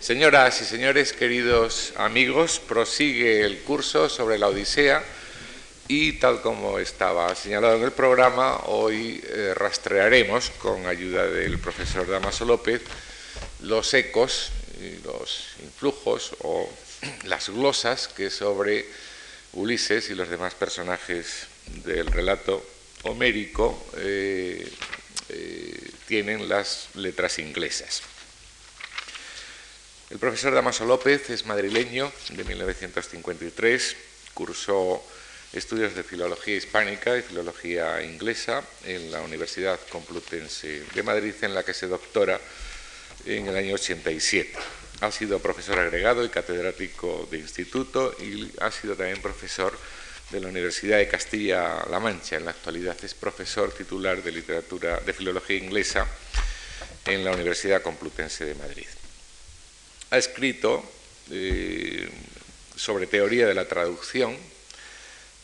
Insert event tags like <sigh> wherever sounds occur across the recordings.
Señoras y señores, queridos amigos, prosigue el curso sobre la Odisea y tal como estaba señalado en el programa, hoy eh, rastrearemos con ayuda del profesor Damaso López los ecos y los influjos o <clears throat> las glosas que sobre Ulises y los demás personajes del relato homérico eh, eh, tienen las letras inglesas. El profesor Damaso López es madrileño de 1953, cursó estudios de filología hispánica y filología inglesa en la Universidad Complutense de Madrid, en la que se doctora en el año 87. Ha sido profesor agregado y catedrático de instituto y ha sido también profesor de la Universidad de Castilla-La Mancha. En la actualidad es profesor titular de literatura de filología inglesa en la Universidad Complutense de Madrid ha escrito eh, sobre teoría de la traducción,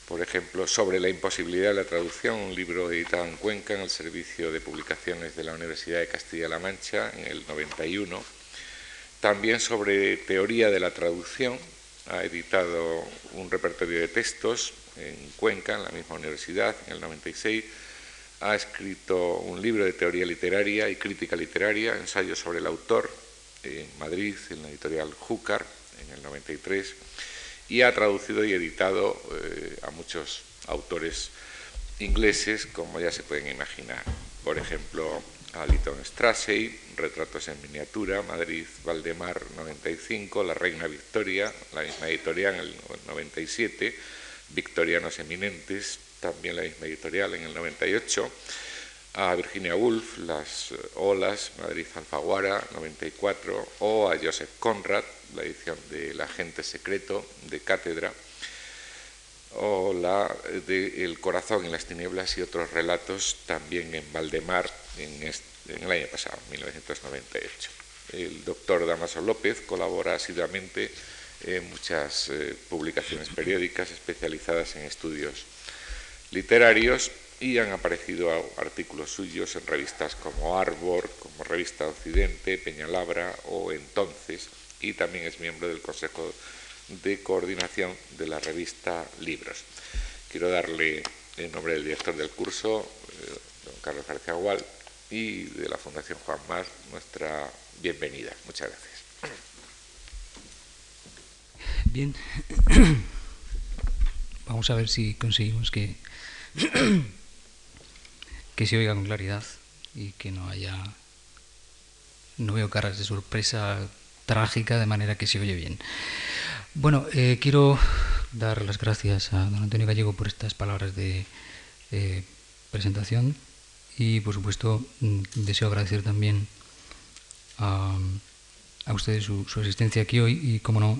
por ejemplo, sobre la imposibilidad de la traducción, un libro editado en Cuenca en el Servicio de Publicaciones de la Universidad de Castilla-La Mancha en el 91. También sobre teoría de la traducción, ha editado un repertorio de textos en Cuenca, en la misma universidad, en el 96. Ha escrito un libro de teoría literaria y crítica literaria, ensayos sobre el autor, Madrid, en la editorial Júcar, en el 93, y ha traducido y editado eh, a muchos autores ingleses, como ya se pueden imaginar. Por ejemplo, a Lytton Strachey, Retratos en miniatura, Madrid, Valdemar, 95, La Reina Victoria, la misma editorial en el 97, Victorianos Eminentes, también la misma editorial en el 98, a Virginia Woolf, Las Olas, Madrid Alfaguara, 94, o a Joseph Conrad, la edición de El Agente Secreto de Cátedra, o la de El Corazón en las Tinieblas y otros relatos también en Valdemar en, el año pasado, 1998. El doctor Damaso López colabora asiduamente en muchas eh, publicaciones periódicas especializadas en estudios literarios y han aparecido artículos suyos en revistas como Arbor, como Revista Occidente, Peñalabra o Entonces, y también es miembro del Consejo de Coordinación de la revista Libros. Quiero darle, en nombre del director del curso, eh, don Carlos García Gual, y de la Fundación Juan Mar, nuestra bienvenida. Muchas gracias. Bien, <coughs> vamos a ver si conseguimos que que se oiga con claridad y que no haya... No veo caras de sorpresa trágica, de manera que se oye bien. Bueno, eh, quiero dar las gracias a don Antonio Gallego por estas palabras de eh, presentación y, por supuesto, mm, deseo agradecer también a, ustedes su, asistencia aquí hoy y, como no,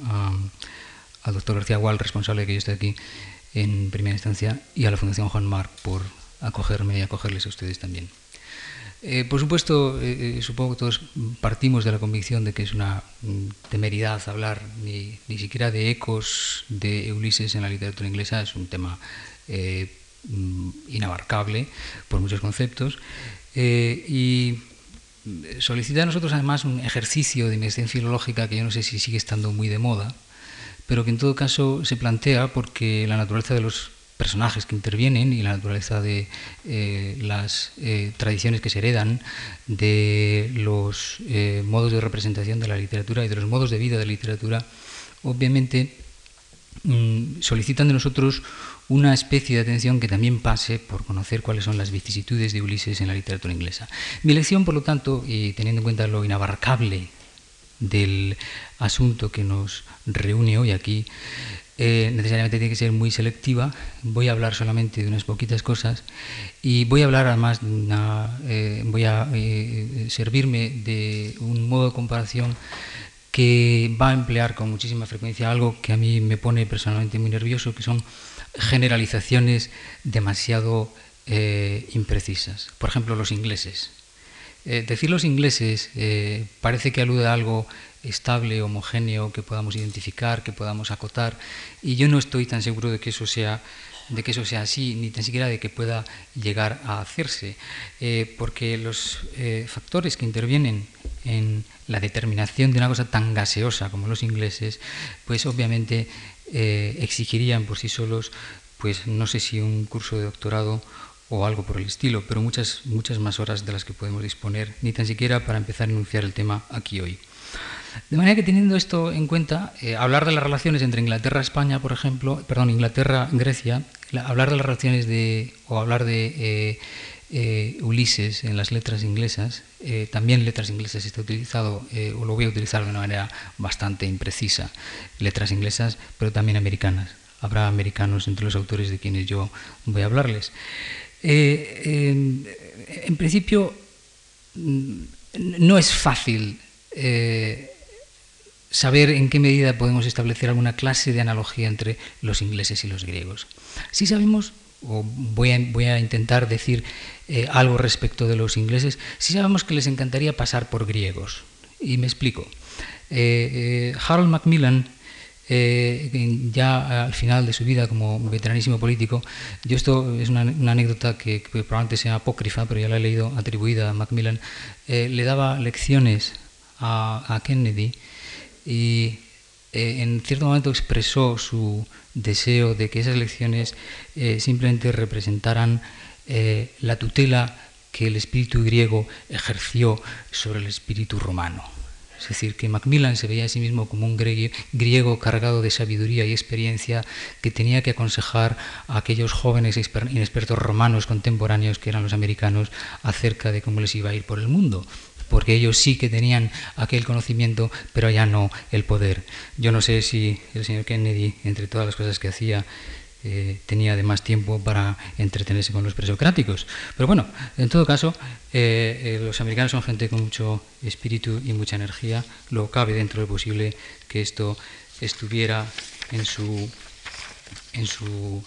al doctor García Gual, responsable de que yo esté aquí en primera instancia, y a la Fundación Juan Mar por acogerme y acogerles a ustedes también. Eh, por supuesto, eh, eh, supongo que todos partimos de la convicción de que es una mm, temeridad hablar ni, ni, siquiera de ecos de Ulises en la literatura inglesa, es un tema mm, inabarcable por muchos conceptos. y solicita a nosotros además un ejercicio de investigación filológica que yo no sé si sigue estando muy de moda, pero que en todo caso se plantea porque la naturaleza de los personajes que intervienen y la naturaleza de eh, las eh, tradiciones que se heredan, de los eh, modos de representación de la literatura y de los modos de vida de la literatura, obviamente mm, solicitan de nosotros una especie de atención que también pase por conocer cuáles son las vicisitudes de Ulises en la literatura inglesa. Mi lección, por lo tanto, y teniendo en cuenta lo inabarcable del asunto que nos reúne hoy aquí, eh, necesariamente tiene que ser muy selectiva. Voy a hablar solamente de unas poquitas cosas y voy a hablar además, eh, voy a eh, servirme de un modo de comparación que va a emplear con muchísima frecuencia algo que a mí me pone personalmente muy nervioso, que son generalizaciones demasiado imprecisas. Por ejemplo, los ingleses. decir los ingleses parece que alude a algo estable, homogéneo, que podamos identificar, que podamos acotar. Y yo no estoy tan seguro de que eso sea de que eso sea así, ni tan siquiera de que pueda llegar a hacerse, eh, porque los eh, factores que intervienen en la determinación de una cosa tan gaseosa como los ingleses, pues obviamente eh, exigirían por sí solos, pues no sé si un curso de doctorado o algo por el estilo, pero muchas, muchas más horas de las que podemos disponer, ni tan siquiera para empezar a enunciar el tema aquí hoy. De manera que teniendo esto en cuenta, eh, hablar de las relaciones entre Inglaterra España, por ejemplo, perdón, Inglaterra Grecia, hablar de las relaciones de o hablar de eh, eh, Ulises en las letras inglesas, también letras inglesas está utilizado o lo voy a utilizar de una manera bastante imprecisa, letras inglesas, pero también americanas. Habrá americanos entre los autores de quienes yo voy a hablarles. en principio, mm, no es fácil saber en qué medida podemos establecer alguna clase de analogía entre los ingleses y los griegos. Si sabemos, o voy a, intentar decir eh, algo respecto de los ingleses, si sabemos que les encantaría pasar por griegos. Y me explico. Eh, eh, Harold Macmillan, ya al final de su vida como veteranísimo político, yo esto es una, anécdota que, probablemente sea apócrifa, pero ya la he leído atribuida a Macmillan, le daba lecciones a Kennedy y eh, en cierto momento expresó su deseo de que esas elecciones eh, simplemente representaran eh, la tutela que el espíritu griego ejerció sobre el espíritu romano. Es decir, que Macmillan se veía a sí mismo como un griego cargado de sabiduría y experiencia que tenía que aconsejar a aquellos jóvenes inexpertos romanos contemporáneos que eran los americanos acerca de cómo les iba a ir por el mundo porque ellos sí que tenían aquel conocimiento, pero ya no el poder. Yo no sé si el señor Kennedy, entre todas las cosas que hacía, eh, tenía además tiempo para entretenerse con los presocráticos. Pero bueno, en todo caso, eh, eh, los americanos son gente con mucho espíritu y mucha energía. Lo cabe dentro de lo posible que esto estuviera en su, en su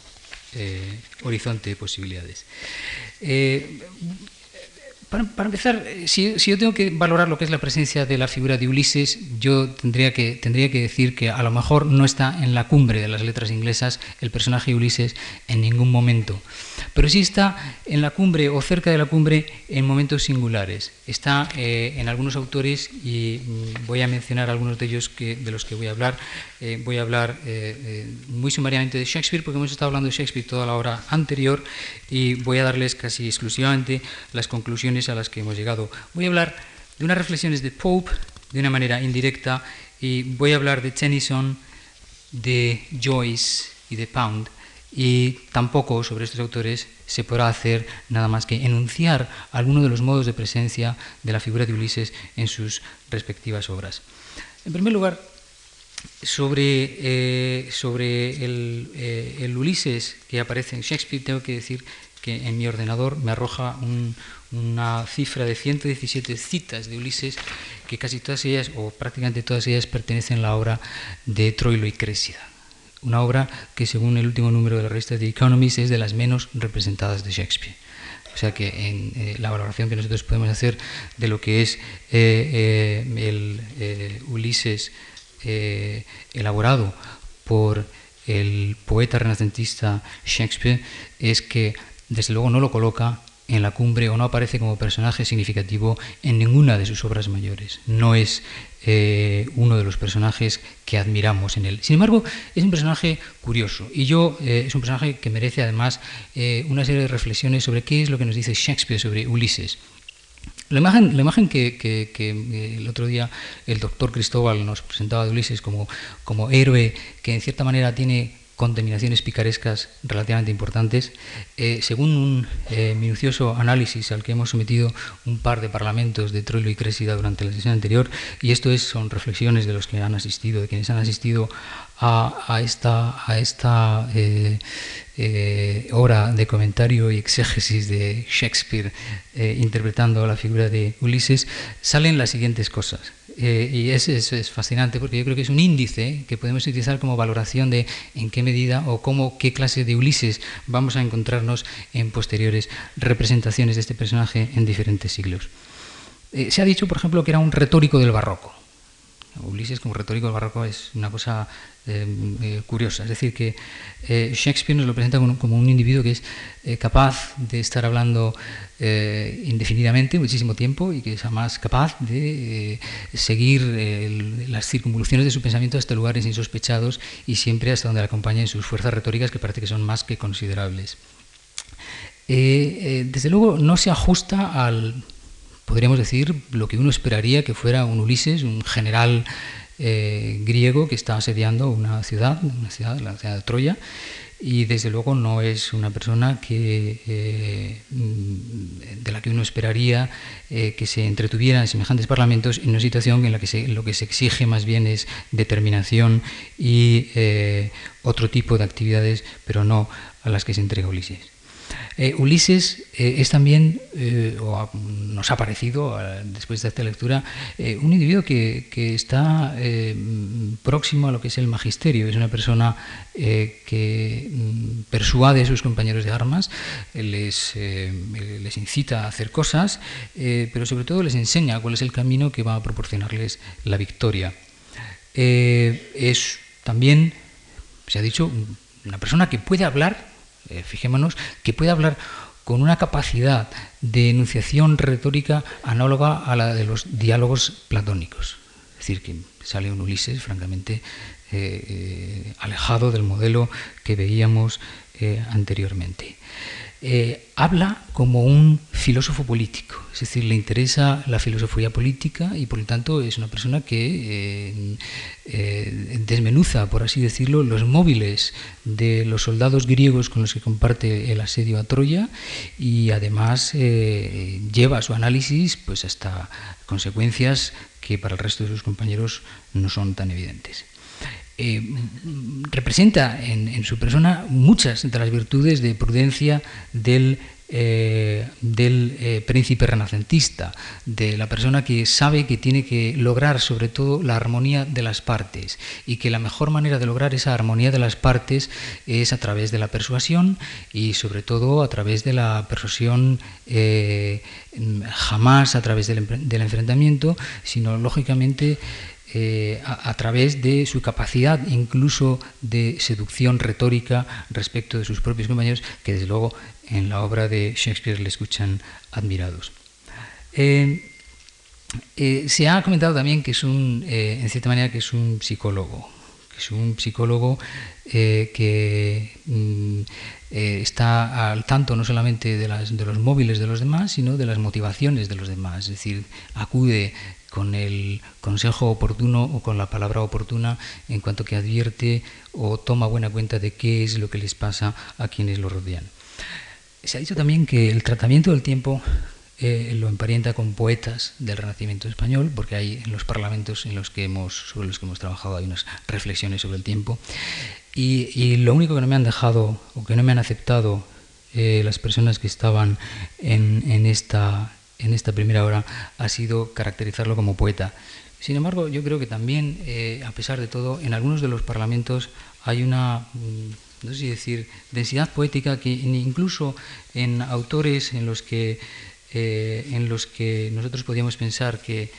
horizonte de posibilidades. Para, empezar, eh, si, yo tengo que valorar lo que es la presencia de la figura de Ulises, yo tendría que, tendría que decir que a lo mejor no está en la cumbre de las letras inglesas el personaje Ulises en ningún momento, pero sí está en la cumbre o cerca de la cumbre en momentos singulares. Está eh, en algunos autores y mm, voy a mencionar algunos de ellos que, de los que voy a hablar. Eh, voy a hablar muy sumariamente de Shakespeare porque hemos estado hablando de Shakespeare toda la hora anterior y voy a darles casi exclusivamente las conclusiones a las que hemos llegado. Voy a hablar de unas reflexiones de Pope de una manera indirecta y voy a hablar de Tennyson, de Joyce y de Pound. Y tampoco sobre estos autores se podrá hacer nada más que enunciar algunos de los modos de presencia de la figura de Ulises en sus respectivas obras. En primer lugar, sobre, eh, sobre el, eh, el, Ulises que aparece en Shakespeare, tengo que decir que en mi ordenador me arroja un, una cifra de 117 citas de Ulises, que casi todas ellas, o prácticamente todas ellas, pertenecen a la obra de Troilo y Crésida. Una obra que, según el último número de la revista The Economist, es de las menos representadas de Shakespeare. O sea que en eh, la valoración que nosotros podemos hacer de lo que es eh, eh, el Ulises elaborado por el poeta renacentista Shakespeare es que desde luego no lo coloca en la cumbre o no aparece como personaje significativo en ninguna de sus obras mayores. No es eh, uno de los personajes que admiramos en él. Sin embargo, es un personaje curioso y yo eh, es un personaje que merece además eh, una serie de reflexiones sobre qué es lo que nos dice Shakespeare sobre Ulises. La imagen, la imagen que, el otro día el doctor Cristóbal nos presentaba de Ulises como, como héroe que en cierta manera tiene contaminaciones picarescas relativamente importantes. Eh, según un eh, minucioso análisis al que hemos sometido un par de parlamentos de Troilo y Crésida durante la sesión anterior, y esto es, son reflexiones de los que han asistido, de quienes han asistido a, esta, eh, hora de comentario y exégesis de Shakespeare interpretando la figura de Ulises, salen las siguientes cosas. Eh, y es, es, fascinante porque yo creo que es un índice que podemos utilizar como valoración de en qué medida o cómo, qué clase de Ulises vamos a encontrarnos en posteriores representaciones de este personaje en diferentes siglos. Eh, se ha dicho, por ejemplo, que era un retórico del barroco. Ulises como retórico del barroco es una cosa em, eh, curiosa. Es decir, que eh, Shakespeare nos lo presenta como, un individuo que es eh, capaz de estar hablando indefinidamente, muchísimo tiempo, y que es además capaz de seguir las circunvoluciones de su pensamiento hasta lugares insospechados y siempre hasta donde le acompañan sus fuerzas retóricas, que parece que son más que considerables. desde luego no se ajusta al podríamos decir, lo que uno esperaría que fuera un Ulises, un general eh, griego que está asediando una ciudad, una ciudad, la ciudad de Troya, y desde luego no es una persona eh, de la que uno esperaría eh, que se entretuviera en semejantes parlamentos en una situación en la que lo que se exige más bien es determinación y otro tipo de actividades, pero no a las que se entrega Ulises. Eh, Ulises eh, es también, eh, o nos ha parecido después de esta lectura, un individuo que, está próximo a lo que es el magisterio. Es una persona que mm, persuade a sus compañeros de armas, les, les incita a hacer cosas, pero sobre todo les enseña cuál es el camino que va a proporcionarles la victoria. es también, se ha dicho, una persona que puede hablar eh, fijémonos, que puede hablar con una capacidad de enunciación retórica análoga a la de los diálogos platónicos. Es decir, que sale un Ulises francamente eh, eh, alejado del modelo que veíamos anteriormente. Eh, habla como un filósofo político, es decir, le interesa la filosofía política y por lo tanto es una persona que eh, eh, desmenuza, por así decirlo, los móviles de los soldados griegos con los que comparte el asedio a Troya y además lleva su análisis pues hasta consecuencias que para el resto de sus compañeros no son tan evidentes. Eh, representa en, su persona muchas de las virtudes de prudencia del, eh, del eh, príncipe renacentista, de la persona que sabe que tiene que lograr sobre todo la armonía de las partes y que la mejor manera de lograr esa armonía de las partes es a través de la persuasión y sobre todo a través de la persuasión jamás a través del, del enfrentamiento, sino lógicamente eh, a, través de su capacidad incluso de seducción retórica respecto de sus propios compañeros, que desde luego en la obra de Shakespeare le escuchan admirados. Eh, eh, se ha comentado también que es un, en cierta manera, que es un psicólogo, que es un psicólogo que mm, está al tanto no solamente de, las, de, los móviles de los demás, sino de las motivaciones de los demás, es decir, acude con el consejo oportuno o con la palabra oportuna en cuanto que advierte o toma buena cuenta de qué es lo que les pasa a quienes lo rodean. Se ha dicho también que el tratamiento del tiempo eh, lo emparenta con poetas del Renacimiento español, porque hay en los parlamentos en los que hemos, sobre los que hemos trabajado hay unas reflexiones sobre el tiempo. Y, lo único que no me han dejado o que no me han aceptado eh, las personas que estaban en, en esta en esta primera hora ha sido caracterizarlo como poeta. Sin embargo, yo creo que también, eh, a pesar de todo, en algunos de los parlamentos hay una, mm, no sé si decir, densidad poética que incluso en autores en los que, eh, en los que nosotros podíamos pensar que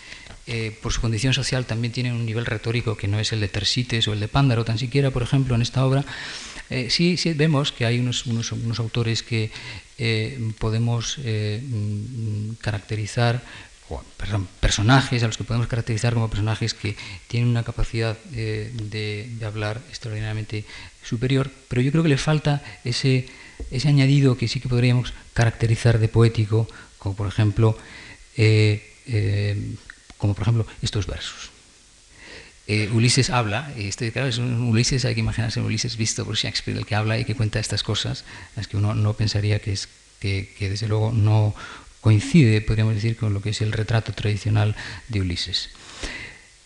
eh, por su condición social también tienen un nivel retórico que no es el de Tersites o el de Pándaro, tan siquiera, por ejemplo, en esta obra, sí, sí, vemos que hay unos, autores que eh, podemos eh, mm, caracterizar, perdón, personajes a los que podemos caracterizar como personajes que tienen una capacidad eh, de, hablar extraordinariamente superior, pero yo creo que le falta ese, ese añadido que sí que podríamos caracterizar de poético, como por ejemplo, como por ejemplo estos versos. Ulises habla, este, claro, es un Ulises, hay que imaginarse un Ulises visto por Shakespeare, el que habla y que cuenta estas cosas, las que uno no pensaría que es que, desde luego no coincide, podríamos decir, con lo que es el retrato tradicional de Ulises,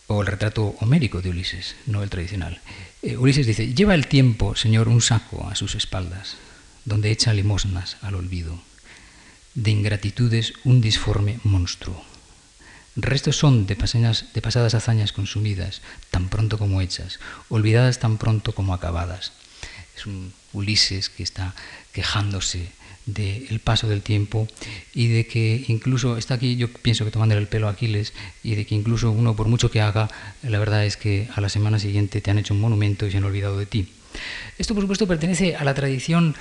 o el retrato homérico de Ulises, no el tradicional. Eh, Ulises dice, lleva el tiempo, Señor, un saco a sus espaldas, donde echa limosnas al olvido, de ingratitudes un disforme monstruo. Restos son de, pasadas hazañas consumidas, tan pronto como hechas, olvidadas tan pronto como acabadas. Es un Ulises que está quejándose del paso del tiempo y de que incluso, está aquí yo pienso que tomando el pelo a Aquiles, y de que incluso uno por mucho que haga, la verdad es que a la semana siguiente te han hecho un monumento y se han olvidado de ti. Esto por supuesto pertenece a la tradición,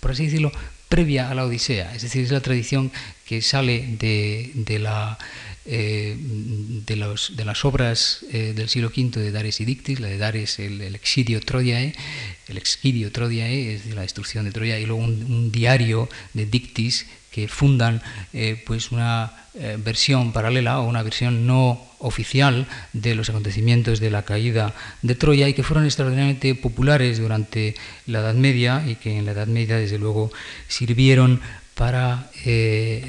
por así decirlo, previa a la Odisea, es decir, es la tradición que sale de, la... Eh, de, los, de, las obras eh, del siglo V de Dares y Dictis, la de Dares, el, el Exidio Troiae, el Exquidio Troiae, es decir, la destrucción de Troya, y luego un, diario de Dictis que fundan eh, pues una versión paralela o una versión no oficial de los acontecimientos de la caída de Troya y que fueron extraordinariamente populares durante la Edad Media y que en la Edad Media desde luego sirvieron para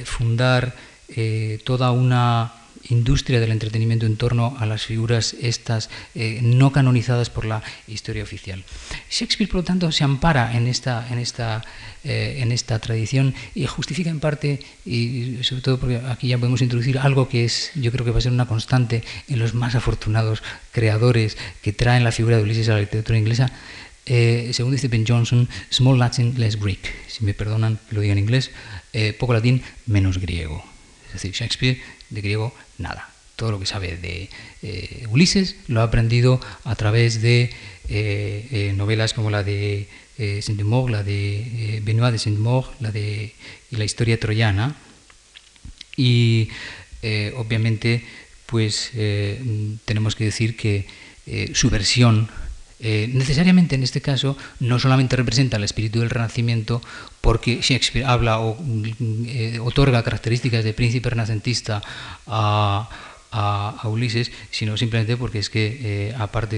fundar eh, toda una industria del entretenimiento en torno a las figuras estas eh, no canonizadas por la historia oficial. Shakespeare, por lo tanto, se ampara en esta, esta, eh, esta tradición y justifica en parte, y sobre todo porque aquí ya podemos introducir algo que es, yo creo que va a ser una constante en los más afortunados creadores que traen la figura de Ulises a la literatura inglesa, según dice Ben Johnson, small Latin, less Greek. Si me perdonan lo digo en inglés, poco latín, menos griego. Decir, Shakespeare de griego nada. Todo lo que sabe de eh, Ulises lo ha aprendido a través de eh, eh, novelas como la de Saint-Maur, la de Benoit de Saint-Maur, la de y la historia troyana. Y obviamente, pues tenemos que decir que su versión eh, necesariamente en este caso no solamente representa el espíritu del Renacimiento porque Shakespeare habla o eh, otorga características de príncipe renacentista a, Ulises, sino simplemente porque es que, eh, aparte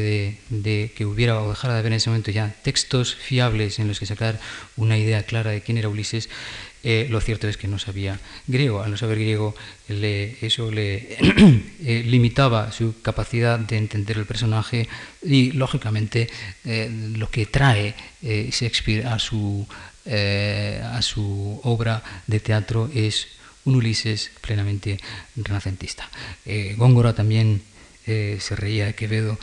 de, que hubiera o dejara de haber en ese momento ya textos fiables en los que sacar una idea clara de quién era Ulises, eh, lo cierto es que no sabía griego. Al no saber griego, eso le <coughs> eh, limitaba su capacidad de entender el personaje y, lógicamente, eh, lo que trae Shakespeare a su, a su obra de teatro es un Ulises plenamente renacentista. Góngora también se reía de Quevedo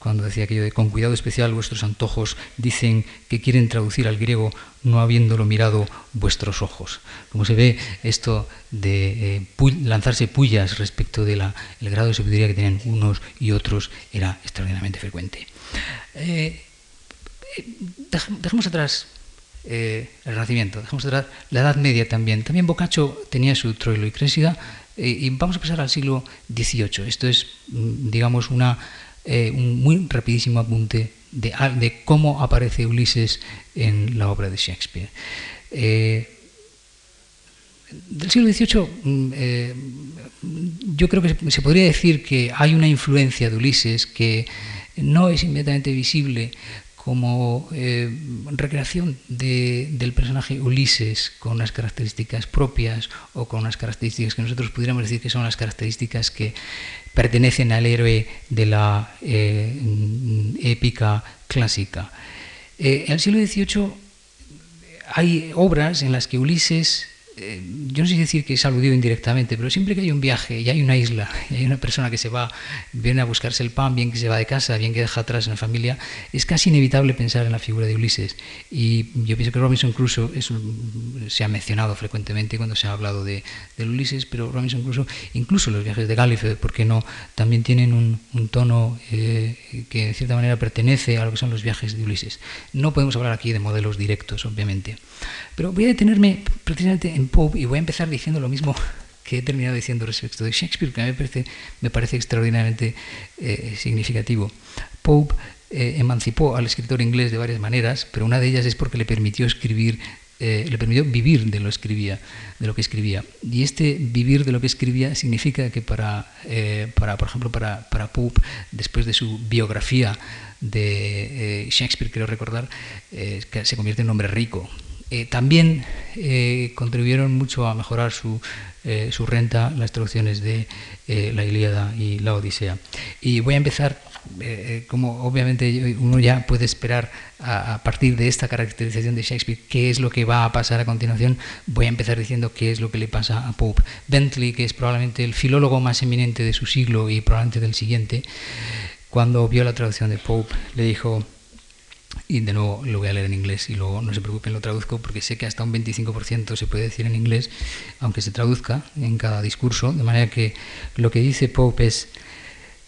cuando decía aquello de con cuidado especial vuestros antojos dicen que quieren traducir al griego no habiéndolo mirado vuestros ojos. Como se ve, esto de eh, lanzarse pullas respecto del grado de sabiduría que tenían unos y otros era extraordinariamente frecuente. Eh, eh, dejemos atrás el Renacimiento, dejemos atrás la Edad Media también. También Boccaccio tenía su Troilo y Crésida y vamos a pasar al siglo XVIII. Esto es, mm, digamos, una eh, un muy rapidísimo apunte de, cómo aparece Ulises en la obra de Shakespeare. Eh, del siglo XVIII, mm, eh, yo creo que se podría decir que hay una influencia de Ulises que no es inmediatamente visible como eh, recreación del personaje Ulises con unas características propias o con unas características que nosotros pudiéramos decir que son las características que pertenecen al héroe de la eh, épica clásica. Eh, en el siglo XVIII hay obras en las que Ulises eh, yo no sé decir que es aludido indirectamente, pero siempre que hay un viaje y hay una isla y hay una persona que se va, viene a buscarse el pan, bien que se va de casa, bien que deja atrás en la familia, es casi inevitable pensar en la figura de Ulises. Y yo pienso que Robinson Crusoe se ha mencionado frecuentemente cuando se ha hablado de, Ulises, pero Robinson Crusoe, incluso los viajes de Gallifrey, ¿por qué no? También tienen un, tono eh, que de cierta manera pertenece a lo que son los viajes de Ulises. No podemos hablar aquí de modelos directos, obviamente. Pero voy a detenerme precisamente en Pope y voy a empezar diciendo lo mismo <laughs> que he terminado diciendo respecto de Shakespeare, que a mí me parece, me parece extraordinariamente eh, significativo. Pope eh, emancipó al escritor inglés de varias maneras, pero una de ellas es porque le permitió escribir eh, le permitió vivir de lo escribía, de lo que escribía. Y este vivir de lo que escribía significa que para, para por ejemplo, para, para Pope, después de su biografía de Shakespeare, quiero recordar, que se convierte en un hombre rico, eh, también eh, contribuyeron mucho a mejorar su, eh, su renta las traducciones de la Ilíada y la Odisea. Y voy a empezar, como obviamente uno ya puede esperar a, partir de esta caracterización de Shakespeare, qué es lo que va a pasar a continuación, voy a empezar diciendo qué es lo que le pasa a Pope. Bentley, que es probablemente el filólogo más eminente de su siglo y probablemente del siguiente, cuando vio la traducción de Pope, le dijo, y de nuevo lo voy a leer en inglés y luego no se preocupen, lo traduzco porque sé que hasta un 25% se puede decir en inglés, aunque se traduzca en cada discurso, de manera que lo que dice Pope es,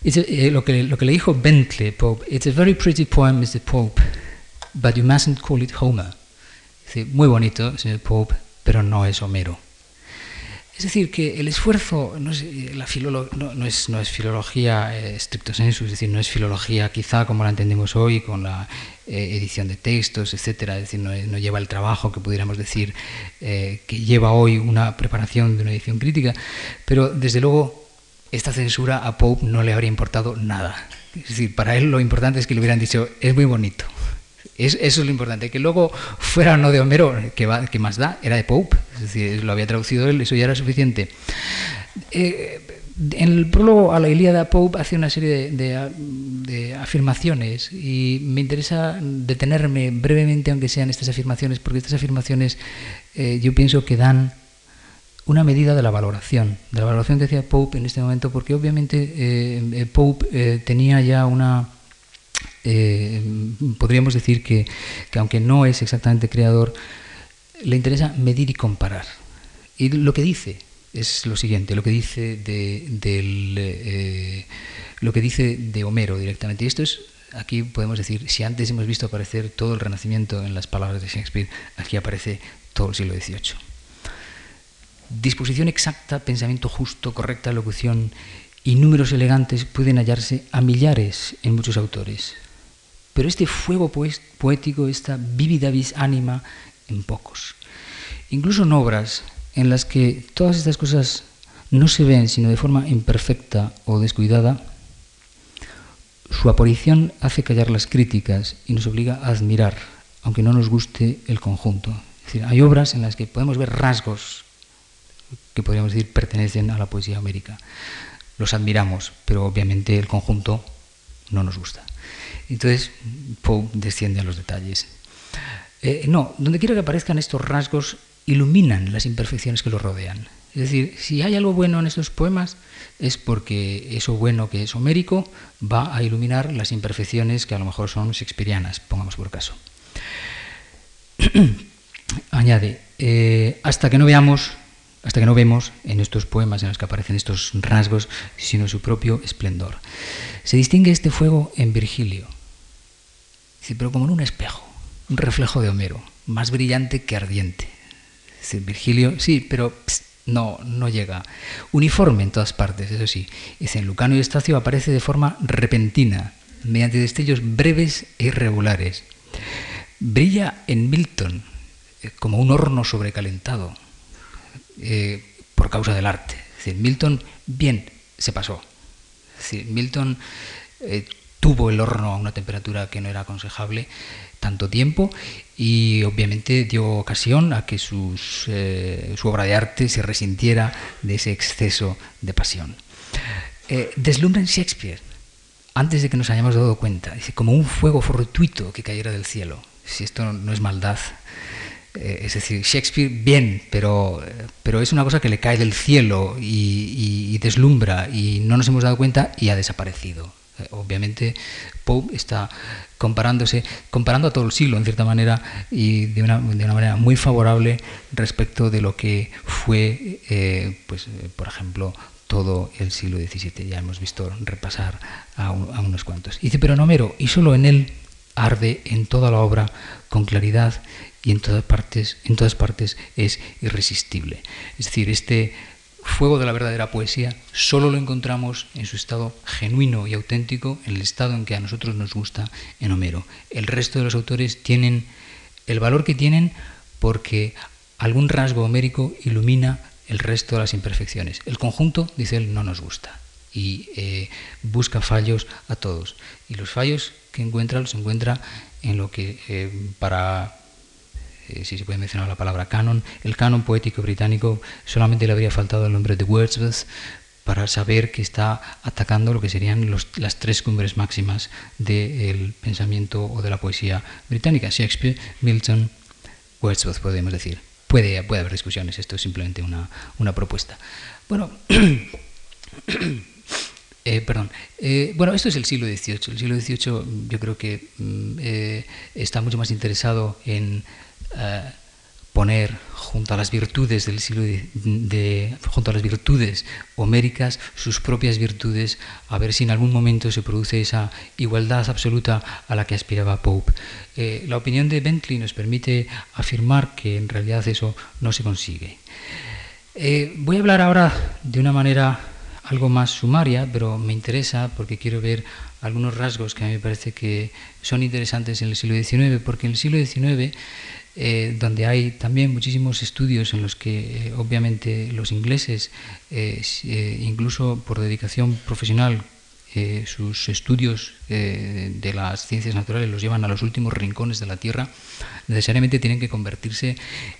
eh, lo, que, lo que le dijo Bentley Pope, It's a very pretty poem, Mr. Pope, but you mustn't call it Homer. Muy bonito, señor Pope, pero no es Homero. Es decir, que el esfuerzo no es, la no, es, no es filología eh, estricto sensu, es decir, no es filología quizá como la entendemos hoy con la eh, edición de textos, etcétera, es decir, no, lleva el trabajo que pudiéramos decir eh, que lleva hoy una preparación de una edición crítica, pero desde luego esta censura a Pope no le habría importado nada. Es decir, para él lo importante es que le hubieran dicho, es muy bonito, eso es lo importante. Que luego fuera no de Homero, que, que más da, era de Pope. Es decir, lo había traducido él, eso ya era suficiente. Eh, en el prólogo a la Ilíada, Pope hace una serie de, afirmaciones y me interesa detenerme brevemente, aunque sean estas afirmaciones, porque estas afirmaciones eh, yo pienso que dan una medida de la valoración, de la valoración que hacía Pope en este momento, porque obviamente eh, Pope tenía ya una eh, podríamos decir que, aunque no es exactamente creador, le interesa medir y comparar. Y lo que dice es lo siguiente, lo que dice de, eh, lo que dice de Homero directamente. Y esto es, aquí podemos decir, si antes hemos visto aparecer todo el Renacimiento en las palabras de Shakespeare, aquí aparece todo el siglo XVIII. Disposición exacta, pensamiento justo, correcta locución y números elegantes pueden hallarse a millares en muchos autores. Pero este fuego poético, esta vívida vis anima, en pocos. Incluso en obras en las que todas estas cosas no se ven sino de forma imperfecta o descuidada, su aparición hace callar las críticas y nos obliga a admirar, aunque no nos guste el conjunto. Hay obras en las que podemos ver rasgos que podríamos decir pertenecen a la poesía américa. Los admiramos, pero obviamente el conjunto no nos gusta. Entonces, Poe desciende a los detalles. Eh, no, donde quiero que aparezcan estos rasgos, iluminan las imperfecciones que los rodean. Es decir, si hay algo bueno en estos poemas, es porque eso bueno que es homérico va a iluminar las imperfecciones que a lo mejor son shakespearianas, pongamos por caso. <clears throat> Añade, eh, hasta que no veamos hasta que no vemos en estos poemas en los que aparecen estos rasgos, sino su propio esplendor. Se distingue este fuego en Virgilio, pero como en un espejo, un reflejo de Homero, más brillante que ardiente. Virgilio, sí, pero no, no llega. Uniforme en todas partes, eso sí. En Lucano y Estacio aparece de forma repentina, mediante destellos breves e irregulares. Brilla en Milton eh, como un horno sobrecalentado eh, por causa del arte. Es Milton, bien, se pasó. Es Milton eh, tuvo el horno a una temperatura que no era aconsejable tanto tiempo y obviamente dio ocasión a que eh, su obra de arte se resintiera de ese exceso de pasión. deslumbra en Shakespeare, antes de que nos hayamos dado cuenta, dice, como un fuego fortuito que cayera del cielo. Si esto no es maldad, es decir, Shakespeare bien, pero, pero es una cosa que le cae del cielo y, deslumbra y no nos hemos dado cuenta y ha desaparecido. Eh, obviamente Pope está comparándose, comparando a todo el siglo en cierta manera y de una, de una manera muy favorable respecto de lo que fue, eh, pues, por ejemplo, todo el siglo XVII. Ya hemos visto repasar a, a unos cuantos. dice, pero no Homero, y solo en él arde en toda la obra con claridad y en todas partes, en todas partes es irresistible. Es decir, este fuego de la verdadera poesía solo lo encontramos en su estado genuino y auténtico, en el estado en que a nosotros nos gusta en Homero. El resto de los autores tienen el valor que tienen porque algún rasgo homérico ilumina el resto de las imperfecciones. El conjunto, dice él, no nos gusta y eh, busca fallos a todos. Y los fallos que encuentra los encuentra en lo que eh, para eh, si se puede mencionar la palabra canon, el canon poético británico solamente le habría faltado el nombre de Wordsworth para saber que está atacando lo que serían las tres cumbres máximas del pensamiento o de la poesía británica, Shakespeare, Milton, Wordsworth, podemos decir. Puede, puede haber discusiones, esto es simplemente una, una propuesta. Bueno, <coughs> Eh, perdón. Eh, bueno, esto es el siglo XVIII. El siglo XVIII yo creo que mm, está mucho más interesado en poner junto a las virtudes del siglo de, junto a las virtudes homéricas sus propias virtudes a ver si en algún momento se produce esa igualdad absoluta a la que aspiraba Pope. la opinión de Bentley nos permite afirmar que en realidad eso no se consigue. voy a hablar ahora de una manera algo más sumaria, pero me interesa porque quiero ver algunos rasgos que a mí me parece que son interesantes en el siglo XIX, porque en el siglo XIX, eh, donde hay también muchísimos estudios en los que eh, obviamente los ingleses, eh, incluso por dedicación profesional, sus estudios de las ciencias naturales los llevan a los últimos rincones de la Tierra, necesariamente tienen que convertirse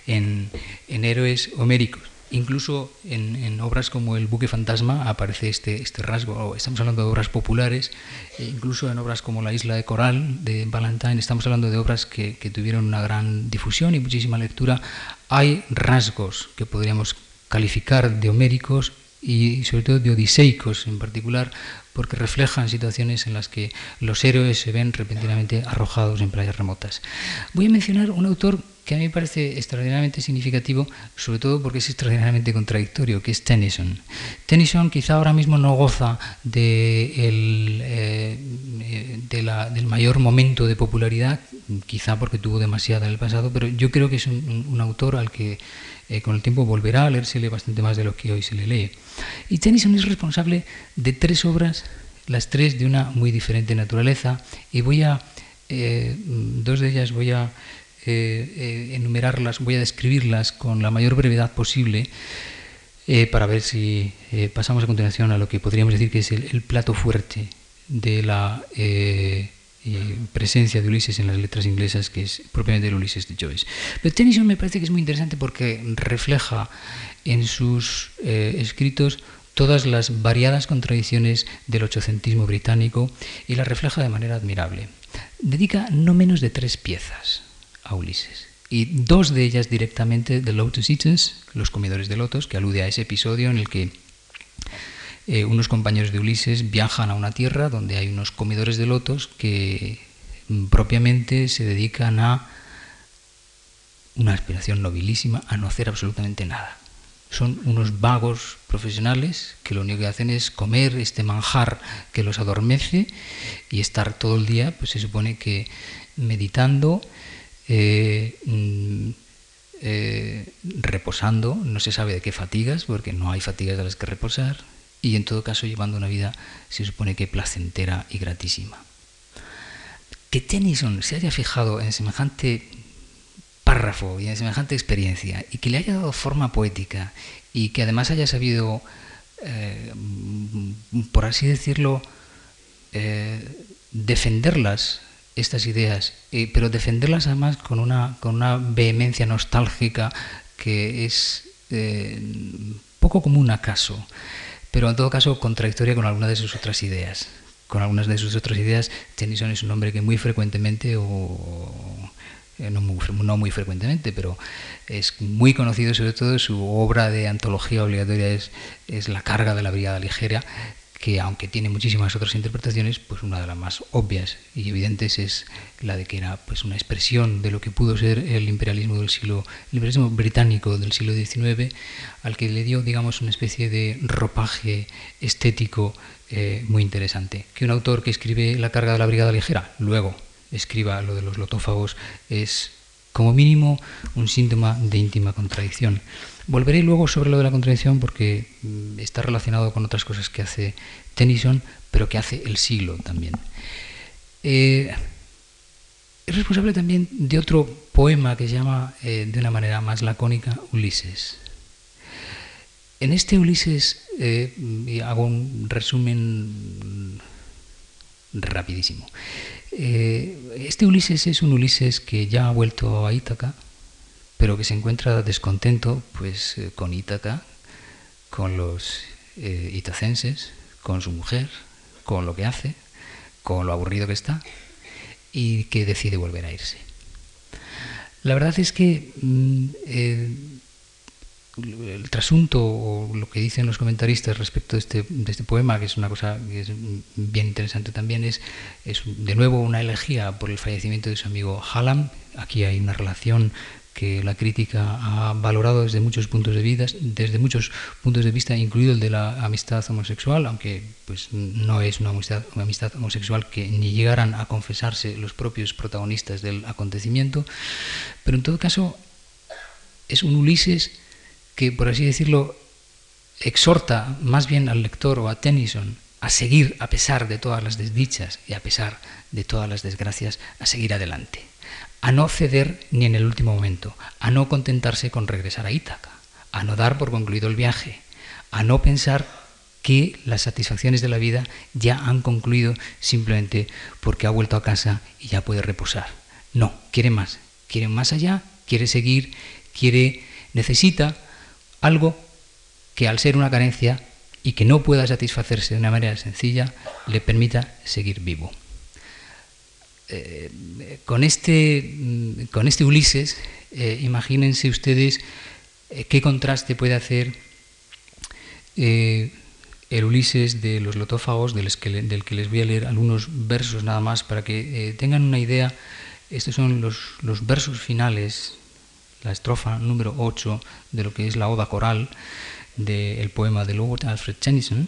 en, en héroes homéricos. Incluso en, obras como El buque fantasma aparece este, este rasgo. Estamos hablando de obras populares, e incluso en obras como La isla de coral de Valentine, estamos hablando de obras que, que tuvieron una gran difusión y muchísima lectura. Hay rasgos que podríamos calificar de homéricos y sobre todo de odiseicos en particular, porque reflejan situaciones en las que los héroes se ven repentinamente arrojados en playas remotas. Voy a mencionar un autor que a mí me parece extraordinariamente significativo, sobre todo porque es extraordinariamente contradictorio, que es Tennyson. Tennyson quizá ahora mismo no goza de eh, del mayor momento de popularidad, quizá porque tuvo demasiada en el pasado, pero yo creo que es un, autor al que eh, con el tiempo volverá a leérsele bastante más de lo que hoy se le lee. Y Tennyson es responsable de tres obras, las tres de una muy diferente naturaleza, y voy a, eh, dos de ellas voy a eh, enumerarlas, voy a describirlas con la mayor brevedad posible para ver si pasamos a continuación a lo que podríamos decir que es el, plato fuerte de la presencia de Ulises en las letras inglesas, que es propiamente el Ulises de Joyce. Pero Tennyson me parece que es muy interesante porque refleja en sus escritos todas las variadas contradicciones del ochocentismo británico y las refleja de manera admirable. Dedica no menos de tres piezas a Ulises. Y dos de ellas directamente de Lotus Eaters, los comedores de lotos, que alude a ese episodio en el que eh, unos compañeros de Ulises viajan a una tierra donde hay unos comedores de lotos que mm, propiamente se dedican a una aspiración nobilísima, a no hacer absolutamente nada. Son unos vagos profesionales que lo único que hacen es comer este manjar que los adormece y estar todo el día, pues se supone que meditando eh, mm, eh, reposando, no se sabe de qué fatigas, porque no hay fatigas de las que reposar, y en todo caso llevando una vida, se supone que placentera y gratísima. Que Tennyson se haya fijado en semejante párrafo y en semejante experiencia, y que le haya dado forma poética, y que además haya sabido, eh, por así decirlo, defenderlas estas ideas, eh, pero defenderlas además con una, con una vehemencia nostálgica que es eh, poco común acaso, pero en todo caso contradictoria con algunas de sus otras ideas. Con algunas de sus otras ideas, Tennyson es un hombre que muy frecuentemente, o eh, no muy, no muy frecuentemente, pero es muy conocido sobre todo, su obra de antología obligatoria es, es La carga de la brigada ligera, que aunque tiene muchísimas otras interpretaciones, pues una de las más obvias y evidentes es la de que era pues una expresión de lo que pudo ser el imperialismo del siglo, el imperialismo británico del siglo XIX, al que le dio, digamos, una especie de ropaje estético eh, muy interesante. Que un autor que escribe La carga de la brigada ligera, luego escriba lo de los lotófagos, es como mínimo un síntoma de íntima contradicción. Volveré luego sobre lo de la contradicción porque mm, está relacionado con otras cosas que hace Tennyson, pero que hace el siglo también. Eh, es responsable también de otro poema que se llama eh, de una manera más lacónica Ulises. En este Ulises eh, hago un resumen rapidísimo. este Ulises es un Ulises que ya ha vuelto a Ítaca, pero que se encuentra descontento pues, eh, con Ítaca, con los eh, itacenses, con su mujer, con lo que hace, con lo aburrido que está, y que decide volver a irse. La verdad es que mm, eh, el trasunto o lo que dicen los comentaristas respecto de este, de este poema, que es una cosa que es bien interesante también, es, es de nuevo una elegía por el fallecimiento de su amigo Hallam. Aquí hay una relación que la crítica ha valorado desde muchos puntos de vista, desde muchos puntos de vista, incluido el de la amistad homosexual, aunque pues no es una amistad, una amistad homosexual que ni llegaran a confesarse los propios protagonistas del acontecimiento, pero en todo caso es un Ulises que, por así decirlo, exhorta más bien al lector o a Tennyson a seguir a pesar de todas las desdichas y a pesar de todas las desgracias, a seguir adelante, a no ceder ni en el último momento, a no contentarse con regresar a Ítaca, a no dar por concluido el viaje, a no pensar que las satisfacciones de la vida ya han concluido simplemente porque ha vuelto a casa y ya puede reposar. No, quiere más, quiere más allá, quiere seguir, quiere, necesita algo que al ser una carencia y que no pueda satisfacerse de una manera sencilla, le permita seguir vivo. Eh, con, este, mm, con este Ulises, eh, imagínense ustedes eh, qué contraste puede hacer el Ulises de los lotófagos, del que, del que, les voy a leer algunos versos nada más para que tengan una idea. Estos son los, los versos finales la estrofa número 8 de lo que es la oda coral del poema de Lord Alfred Tennyson.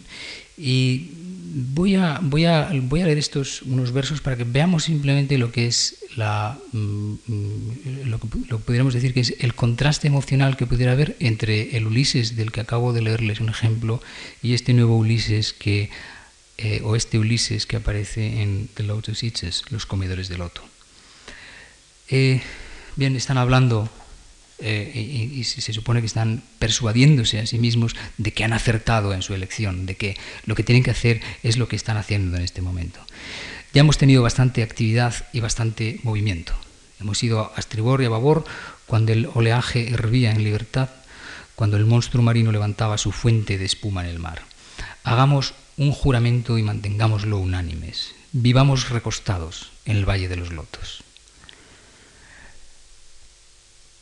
Y voy a, voy, a, voy a leer estos unos versos para que veamos simplemente lo que es la, mm, lo que, lo pudiéramos decir que es el contraste emocional que pudiera haber entre el Ulises del que acabo de leerles un ejemplo y este nuevo Ulises que eh, o este Ulises que aparece en The Lotus Eaters, los comedores de loto. Eh, bien, están hablando eh, y, se supone que están persuadiéndose a sí mismos de que han acertado en su elección, de que lo que tienen que hacer es lo que están haciendo en este momento. Ya hemos tenido bastante actividad y bastante movimiento. Hemos ido a estribor y a babor cuando el oleaje hervía en libertad, cuando el monstruo marino levantaba su fuente de espuma en el mar. Hagamos un juramento y mantengámoslo unánimes. Vivamos recostados en el Valle de los Lotos.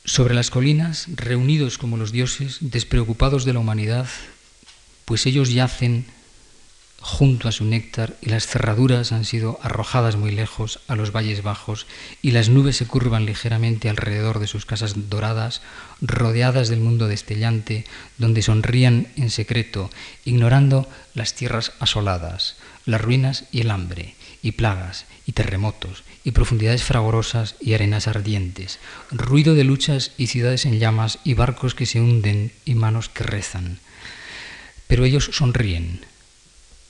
Sobre las colinas, reunidos como los dioses, despreocupados de la humanidad, pues ellos yacen junto a su néctar y las cerraduras han sido arrojadas muy lejos a los valles bajos y las nubes se curvan ligeramente alrededor de sus casas doradas, rodeadas del mundo destellante, donde sonrían en secreto, ignorando las tierras asoladas, las ruinas y el hambre, y plagas, y terremotos, y profundidades fragorosas y arenas ardientes, ruido de luchas y ciudades en llamas, y barcos que se hunden y manos que rezan. Pero ellos sonríen,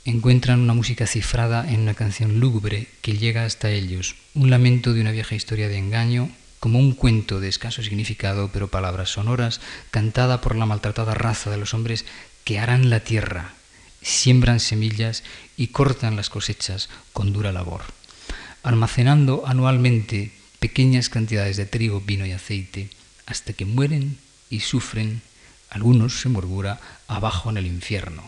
encuentran una música cifrada en una canción lúgubre que llega hasta ellos, un lamento de una vieja historia de engaño, como un cuento de escaso significado, pero palabras sonoras, cantada por la maltratada raza de los hombres que harán la tierra, siembran semillas y cortan las cosechas con dura labor, almacenando anualmente pequeñas cantidades de trigo, vino y aceite, hasta que mueren y sufren, algunos se murmura, abajo en el infierno.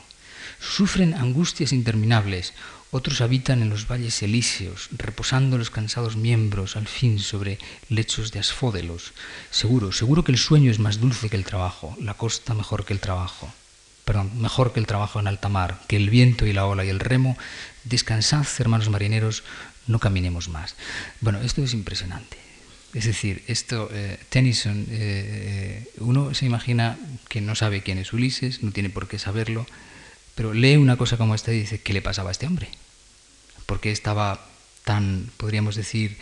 Sufren angustias interminables, otros habitan en los valles elíseos, reposando los cansados miembros al fin sobre lechos de asfódelos. Seguro, seguro que el sueño es más dulce que el trabajo, la costa mejor que el trabajo perdón, mejor que el trabajo en alta mar, que el viento y la ola y el remo, descansad, hermanos marineros, no caminemos más. Bueno, esto es impresionante. Es decir, esto, eh, Tennyson, eh, uno se imagina que no sabe quién es Ulises, no tiene por qué saberlo, pero lee una cosa como esta y dice, ¿qué le pasaba a este hombre? ¿Por qué estaba tan, podríamos decir,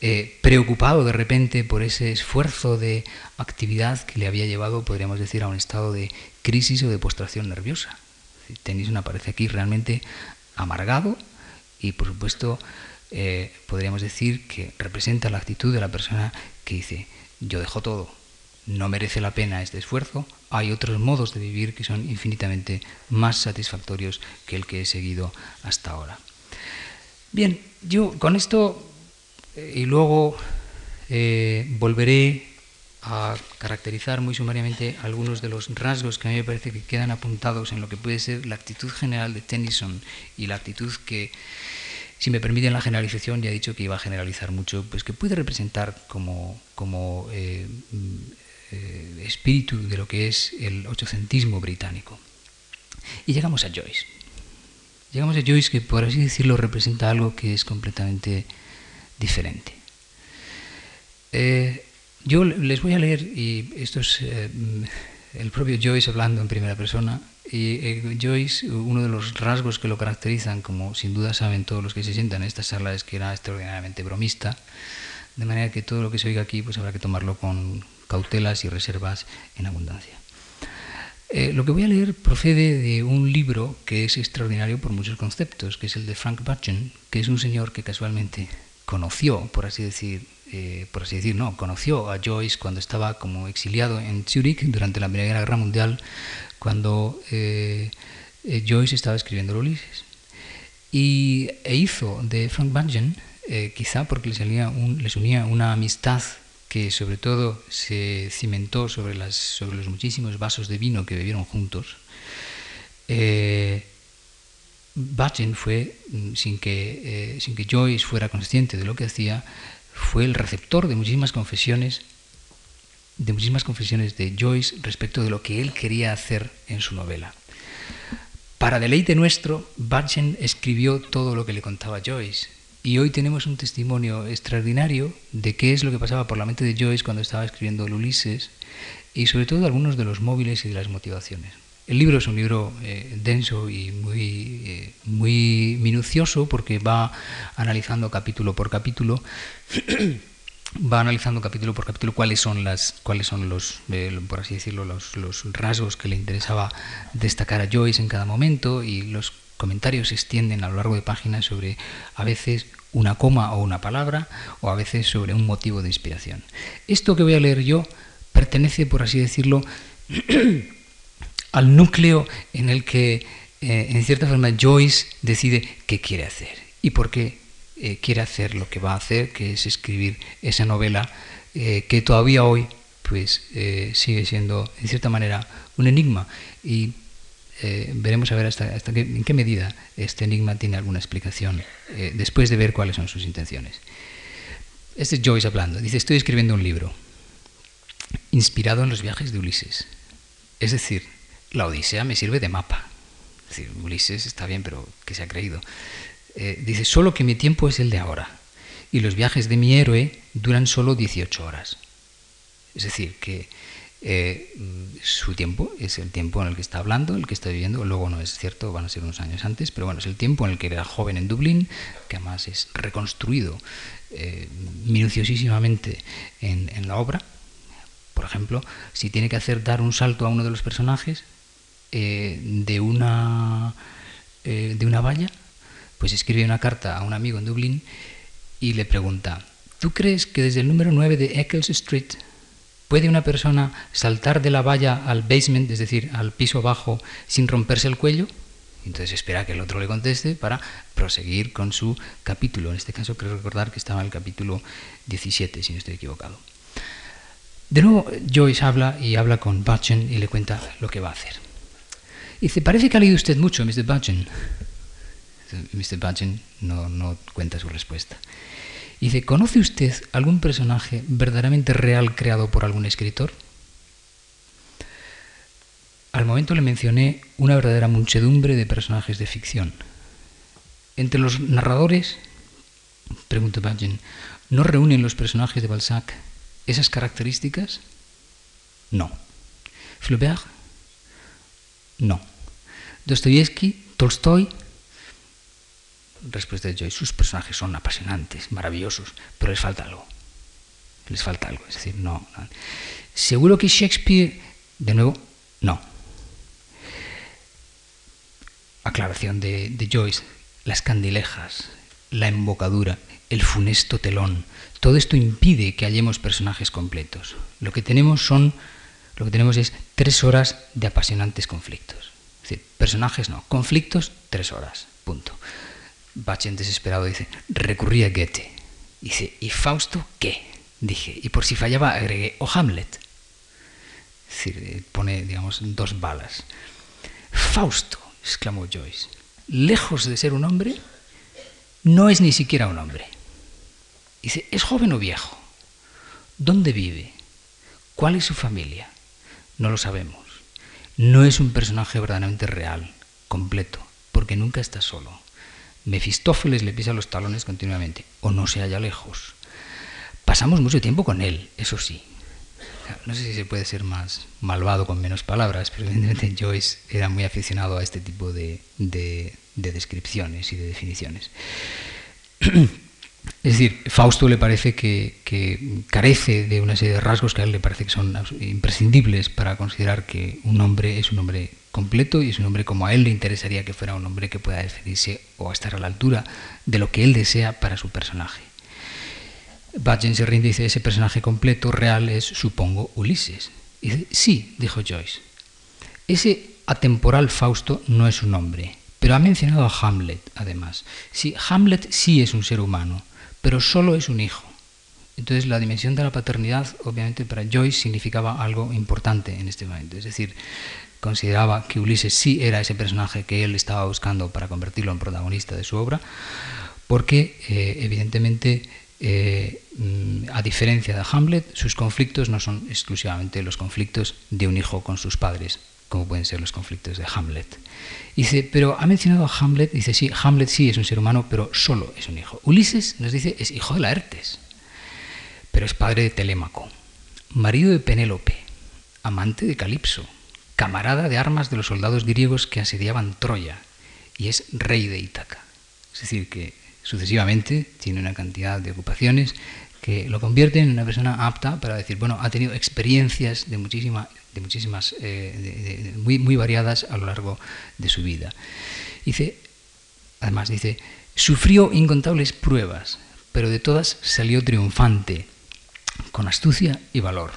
eh, preocupado de repente por ese esfuerzo de actividad que le había llevado, podríamos decir, a un estado de crisis o de postración nerviosa. Tennyson aparece aquí realmente amargado y, por supuesto, eh, podríamos decir que representa la actitud de la persona que dice, yo dejo todo, no merece la pena este esfuerzo, hay otros modos de vivir que son infinitamente más satisfactorios que el que he seguido hasta ahora. Bien, yo con esto y luego eh, volveré a caracterizar muy sumariamente algunos de los rasgos que a mí me parece que quedan apuntados en lo que puede ser la actitud general de Tennyson y la actitud que, si me permiten la generalización, ya he dicho que iba a generalizar mucho, pues que puede representar como, como eh, eh, espíritu de lo que es el ochocentismo británico. Y llegamos a Joyce. Llegamos a Joyce que, por así decirlo, representa algo que es completamente diferente. Eh, yo les voy a leer, y esto es eh, el propio Joyce hablando en primera persona, eh, Joyce, uno de los rasgos que lo caracterizan, como sin duda saben todos los que se sientan en esta sala, es que era extraordinariamente bromista, de manera que todo lo que se oiga aquí pues habrá que tomarlo con cautelas y reservas en abundancia. Eh, lo que voy a leer procede de un libro que es extraordinario por muchos conceptos, que es el de Frank Butchen, que es un señor que casualmente conoció, por así decir, eh, por así decir, no, conoció a Joyce cuando estaba como exiliado en Zurich durante la Primera Guerra Mundial, cuando eh, Joyce estaba escribiendo Ulises. Y, e hizo de Frank Butchen, quizá porque les, unía una amistad que sobre todo se cimentó sobre, los muchísimos vasos de vino que bebieron juntos, eh, fue, mm, sin que, eh, sin que Joyce fuera consciente de lo que hacía, fue el receptor de muchísimas confesiones de muchísimas confesiones de Joyce respecto de lo que él quería hacer en su novela. Para deleite nuestro, Batchen escribió todo lo que le contaba Joyce, y hoy tenemos un testimonio extraordinario de qué es lo que pasaba por la mente de Joyce cuando estaba escribiendo el Ulises y sobre todo algunos de los móviles y de las motivaciones. El libro es un libro eh, denso y muy, eh, muy minucioso porque va analizando capítulo por capítulo, <clears throat> va analizando capítulo por capítulo cuáles son las, cuáles son los, eh, por así decirlo, los, los rasgos que le interesaba destacar a Joyce en cada momento y los comentarios se extienden a lo largo de páginas sobre a veces una coma o una palabra o a veces sobre un motivo de inspiración. Esto que voy a leer yo pertenece, por así decirlo, <clears throat> al núcleo en el que, eh, en cierta forma, Joyce decide qué quiere hacer y por qué eh, quiere hacer lo que va a hacer, que es escribir esa novela eh, que todavía hoy pues sigue siendo, en cierta manera, un enigma. Y veremos a ver hasta, qué, en qué medida este enigma tiene alguna explicación después de ver cuáles son sus intenciones. Este es Joyce hablando. Dice, estoy escribiendo un libro inspirado en los viajes de Ulises. Es decir, la Odisea me sirve de mapa. Es decir, Ulises está bien, pero que se ha creído. Eh, dice, solo que mi tiempo es el de ahora. Y los viajes de mi héroe duran solo 18 horas. Es decir, que eh, su tiempo es el tiempo en el que está hablando, el que está viviendo. Luego no es cierto, van a ser unos años antes, pero bueno, es el tiempo en el que era joven en Dublín, que además es reconstruido eh, minuciosísimamente en, la obra. Por ejemplo, si tiene que hacer dar un salto a uno de los personajes eh, de, una, de una valla, pues escribe una carta a un amigo en Dublín y le pregunta, ¿tú crees que desde el número 9 de Eccles Street ¿Puede una persona saltar de la valla al basement, es decir, al piso bajo, sin romperse el cuello? Entonces espera que el otro le conteste para proseguir con su capítulo. En este caso creo recordar que estaba en el capítulo 17, si no estoy equivocado. De nuevo, Joyce habla y habla con Butchen y le cuenta lo que va a hacer. Dice, parece que ha leído usted mucho, Mr. Butchen. Mr. Butchen no, cuenta su respuesta. Dice, ¿conoce usted algún personaje verdaderamente real creado por algún escritor? Al momento le mencioné una verdadera muchedumbre de personajes de ficción. Entre los narradores, preguntó Bajen, ¿no reúnen los personajes de Balzac esas características? No. Flaubert? No. Dostoyevsky, Tolstoy, respuesta de Joyce, sus personajes son apasionantes, maravillosos, pero les falta algo. Les falta algo. Es decir, no. Seguro que Shakespeare, de nuevo, no. Aclaración de, Joyce, las candilejas, la embocadura, el funesto telón, todo esto impide que hallemos personajes completos. Lo que tenemos son, lo que tenemos es tres horas de apasionantes conflictos. Es decir, personajes no, conflictos, tres horas, punto. Bachen desesperado dice, recurrí a Goethe. Dice, ¿y Fausto qué? Dije, y por si fallaba agregué, o Hamlet. Es decir, eh, pone, digamos, dos balas. Fausto, exclamó Joyce, lejos de ser un hombre, no es ni siquiera un hombre. Dice, ¿es joven o viejo? ¿Dónde vive? ¿Cuál es su familia? No lo sabemos. No es un personaje verdaderamente real, completo, porque nunca está solo. Mefistófeles le pisa los talones continuamente, o no se halla lejos. Pasamos mucho tiempo con él, eso sí. No sé si se puede ser más malvado con menos palabras, pero evidentemente Joyce era muy aficionado a este tipo de, de descripciones y de definiciones. <clears throat> Es decir, Fausto le parece que, carece de una serie de rasgos que a él le parece que son imprescindibles para considerar que un hombre es un hombre completo y es un hombre como a él le interesaría que fuera un hombre que pueda definirse o estar a la altura de lo que él desea para su personaje. Badgen se rinde y dice, ese personaje completo, real, es, supongo, Ulises. Y dice, sí, dijo Joyce. Ese atemporal Fausto no es un hombre, pero ha mencionado a Hamlet, además. Sí, Hamlet sí es un ser humano, pero solo es un hijo. Entonces la dimensión de la paternidad, obviamente, para Joyce significaba algo importante en este momento. Es decir, consideraba que Ulises sí era ese personaje que él estaba buscando para convertirlo en protagonista de su obra, porque eh, evidentemente, eh, mm, a diferencia de Hamlet, sus conflictos no son exclusivamente los conflictos de un hijo con sus padres, como pueden ser los conflictos de Hamlet. Dice, pero ha mencionado a Hamlet, dice, sí, Hamlet sí es un ser humano, pero solo es un hijo. Ulises nos dice, es hijo de Laertes, pero es padre de Telémaco, marido de Penélope, amante de Calipso, camarada de armas de los soldados griegos que asediaban Troya, y es rey de Ítaca. Es decir, que sucesivamente tiene una cantidad de ocupaciones que lo convierten en una persona apta para decir, bueno, ha tenido experiencias de muchísima muchísimas, eh, muy, muy variadas a lo largo de su vida. Dice, además dice, sufrió incontables pruebas, pero de todas salió triunfante, con astucia y valor.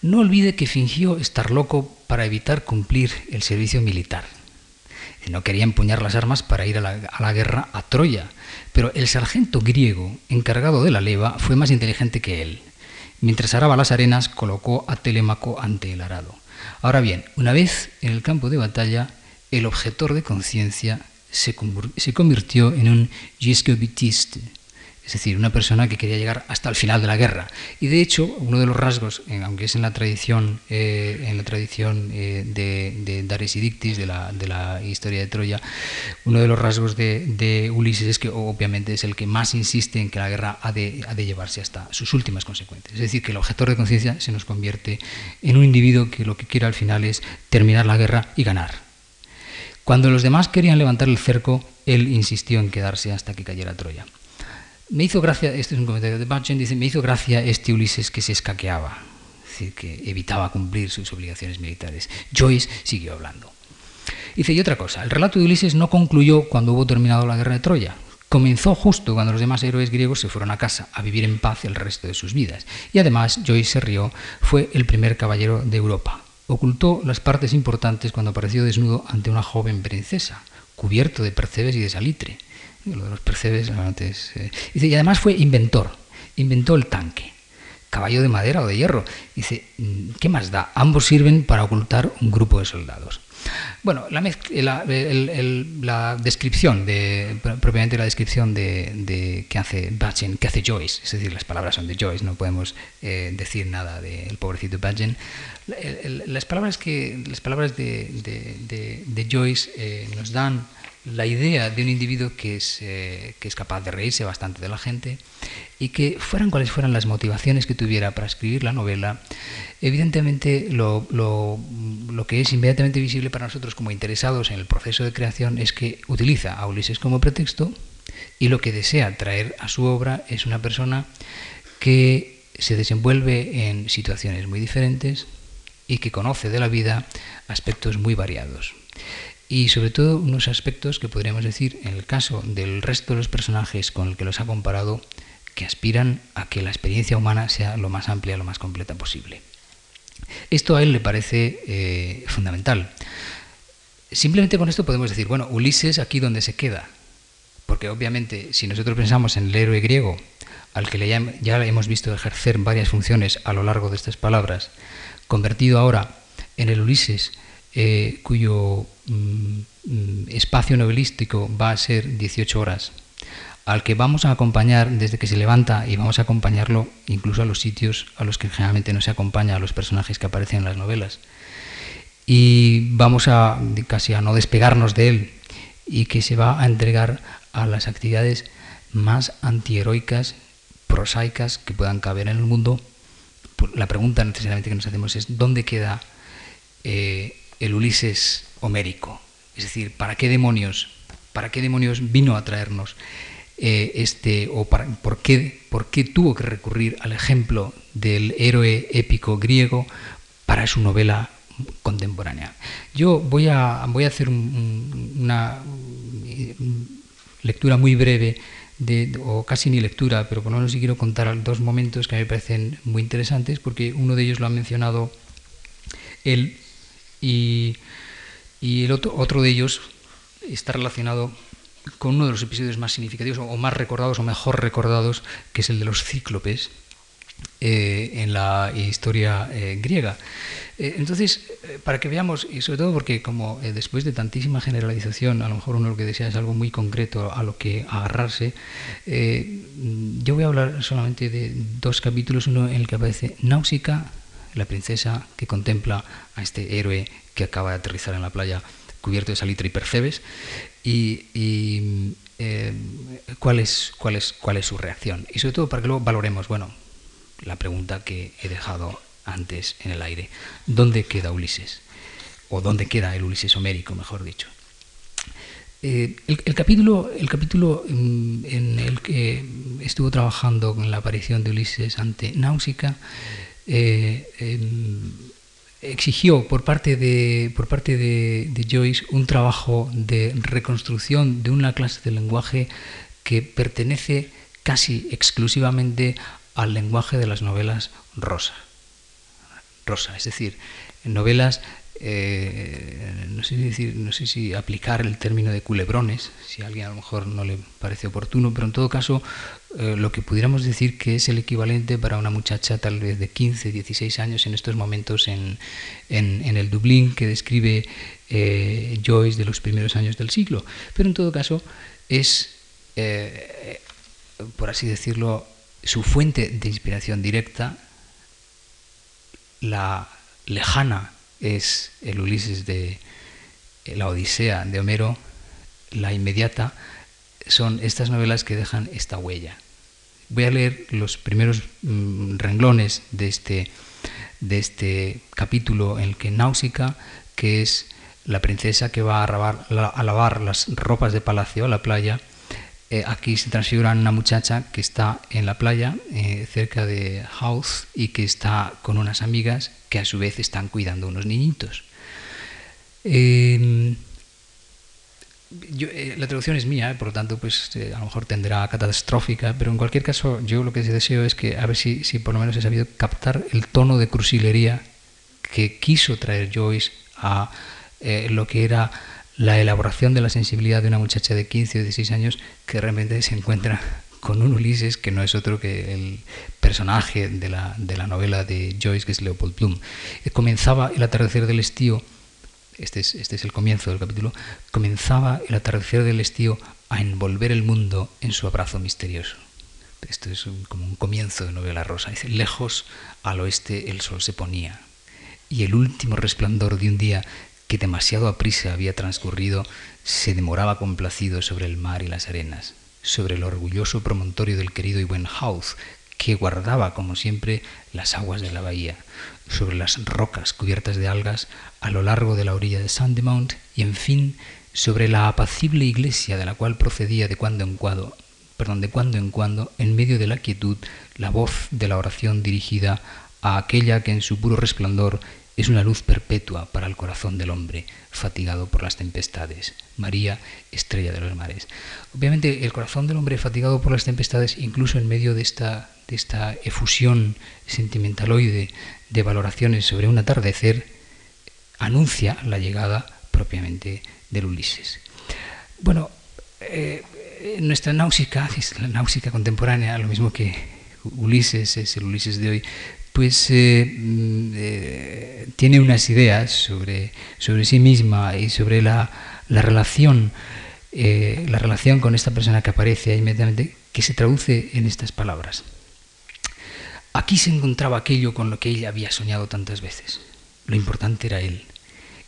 No olvide que fingió estar loco para evitar cumplir el servicio militar. No quería empuñar las armas para ir a la, a la, guerra a Troya, pero el sargento griego encargado de la leva fue más inteligente que él. Mientras araba las arenas, colocó a Telémaco ante el arado. Ahora bien, una vez en el campo de batalla, el objetor de conciencia se, convirtió en un giscobitiste, es decir, una persona que quería llegar hasta el final de la guerra. Y de hecho, uno de los rasgos, aunque es en la tradición, eh, en la tradición eh, de, de Dares y Dictis, de la, de la, historia de Troya, uno de los rasgos de, Ulises es que obviamente es el que más insiste en que la guerra ha de, ha de llevarse hasta sus últimas consecuencias. Es decir, que el objetor de conciencia se nos convierte en un individuo que lo que quiere al final es terminar la guerra y ganar. Cuando los demás querían levantar el cerco, él insistió en quedarse hasta que cayera Troya. Me hizo gracia, este es un comentario de Batchen, dice, me hizo gracia este Ulises que se escaqueaba, es decir, que evitaba cumplir sus obligaciones militares. Joyce siguió hablando. Dice, y otra cosa, el relato de Ulises no concluyó cuando hubo terminado la guerra de Troya. Comenzó justo cuando los demás héroes griegos se fueron a casa a vivir en paz el resto de sus vidas. Y además, Joyce se rió, fue el primer caballero de Europa. Ocultó las partes importantes cuando apareció desnudo ante una joven princesa, cubierto de percebes y de salitre lo de los percebes antes. Eh, dice, y además fue inventor, inventó el tanque, caballo de madera o de hierro. Dice, mm, ¿qué más da? Ambos sirven para ocultar un grupo de soldados. Bueno, la, la, descripción, de, propiamente la descripción de, que hace Bachen, que hace Joyce, es decir, las palabras son de Joyce, no podemos eh, decir nada del pobrecito Bachen. Las palabras, que, las palabras de, Joyce eh, nos dan la idea de un individuo que es, eh, que es capaz de reírse bastante de la gente y que fueran cuales fueran las motivaciones que tuviera para escribir la novela, evidentemente lo, lo, lo, que es inmediatamente visible para nosotros como interesados en el proceso de creación es que utiliza a Ulises como pretexto y lo que desea traer a su obra es una persona que se desenvuelve en situaciones muy diferentes y que conoce de la vida aspectos muy variados y sobre todo unos aspectos que podríamos decir, en el caso del resto de los personajes con el que los ha comparado, que aspiran a que la experiencia humana sea lo más amplia, lo más completa posible. Esto a él le parece eh, fundamental. Simplemente con esto podemos decir, bueno, Ulises aquí donde se queda, porque obviamente si nosotros pensamos en el héroe griego, al que ya, ya hemos visto ejercer varias funciones a lo largo de estas palabras, convertido ahora en el Ulises eh, cuyo mm, mm, espacio novelístico va a ser 18 horas, al que vamos a acompañar desde que se levanta y vamos a acompañarlo incluso a los sitios a los que generalmente no se acompaña a los personajes que aparecen en las novelas. Y vamos a casi a no despegarnos de él y que se va a entregar a las actividades más antiheroicas, prosaicas que puedan caber en el mundo. La pregunta necesariamente que nos hacemos es ¿dónde queda eh, el Ulises homérico? Es decir, ¿para qué demonios, para qué demonios vino a traernos eh, este, o por, qué, por qué tuvo que recurrir al ejemplo del héroe épico griego para su novela contemporánea. Yo voy a, voy a hacer una lectura muy breve, de, o casi ni lectura, pero por lo menos sí quiero contar dos momentos que me parecen muy interesantes, porque uno de ellos lo ha mencionado él y, el otro, otro de ellos está relacionado con uno de los episodios más significativos o más recordados o mejor recordados, que es el de los cíclopes eh, en la historia eh, griega. Eh, entonces, para que veamos, y sobre todo porque como después de tantísima generalización, a lo mejor uno lo que desea es algo muy concreto a lo que agarrarse, yo voy a hablar solamente de dos capítulos, uno en el que aparece Náusica, la princesa que contempla a este héroe que acaba de aterrizar en la playa cubierto de salitre y percebes, y, eh, cuál, es, cuál, es, cuál es su reacción. Y sobre todo para que luego valoremos, bueno, la pregunta que he dejado antes en el aire, ¿dónde queda Ulises? O ¿dónde queda el Ulises homérico, mejor dicho? Eh, el, capítulo, el capítulo mm, en el que estuvo trabajando con la aparición de Ulises ante Náusica eh, exigió por parte de, por parte de, Joyce un trabajo de reconstrucción de una clase de lenguaje que pertenece casi exclusivamente al lenguaje de las novelas rosa. Rosa, es decir, novelas eh, no, sé decir, no sé si aplicar el término de culebrones, si a alguien a lo mejor no le parece oportuno, pero en todo caso eh, lo que pudiéramos decir que es el equivalente para una muchacha tal vez de 15, 16 años en estos momentos en, en, el Dublín que describe eh, Joyce de los primeros años del siglo. Pero en todo caso es, por así decirlo, su fuente de inspiración directa, la lejana es el Ulises de la Odisea de Homero, la inmediata, son estas novelas que dejan esta huella. Voy a leer los primeros mm, renglones de este, de este capítulo en el que Náusica, que es la princesa que va a lavar las ropas de palacio a la playa, eh, aquí se transfigura una muchacha que está en la playa, eh, cerca de House, y que está con unas amigas que a su vez están cuidando unos niñitos. Eh, la traducción es mía, por lo tanto, pues a lo mejor tendrá catastrófica, pero en cualquier caso, yo lo que deseo es que a ver si, si por lo menos he sabido captar el tono de crucilería que quiso traer Joyce a lo que era la elaboración de la sensibilidad de una muchacha de 15 o 16 años que realmente se encuentra con un Ulises que no es otro que el personaje de la, de la novela de Joyce, que es Leopold Bloom. Eh, comenzaba el atardecer del estío, este es, este es el comienzo del capítulo, comenzaba el atardecer del estío a envolver el mundo en su abrazo misterioso. Esto es como un comienzo de novela rosa. Dice, lejos al oeste el sol se ponía y el último resplandor de un día que demasiado aprisa había transcurrido, se demoraba complacido sobre el mar y las arenas, sobre el orgulloso promontorio del querido y buen House, que guardaba, como siempre, las aguas de la bahía, sobre las rocas cubiertas de algas a lo largo de la orilla de Sandemount y, en fin, sobre la apacible iglesia de la cual procedía de cuando en cuando, perdón, de cuando en cuando, en medio de la quietud, la voz de la oración dirigida a aquella que en su puro resplandor es una luz perpetua para el corazón del hombre fatigado por las tempestades. María, estrella de los mares. Obviamente el corazón del hombre fatigado por las tempestades, incluso en medio de esta, de esta efusión sentimentaloide de valoraciones sobre un atardecer, anuncia la llegada propiamente del Ulises. Bueno, eh, nuestra náusica, la náusica contemporánea, lo mismo que Ulises es el Ulises de hoy, pues eh, mm, eh, tiene unas ideas sobre, sobre sí misma y sobre la, relación eh, la relación con esta persona que aparece inmediatamente, que se traduce en estas palabras. Aquí se encontraba aquello con lo que ella había soñado tantas veces. Lo importante era él.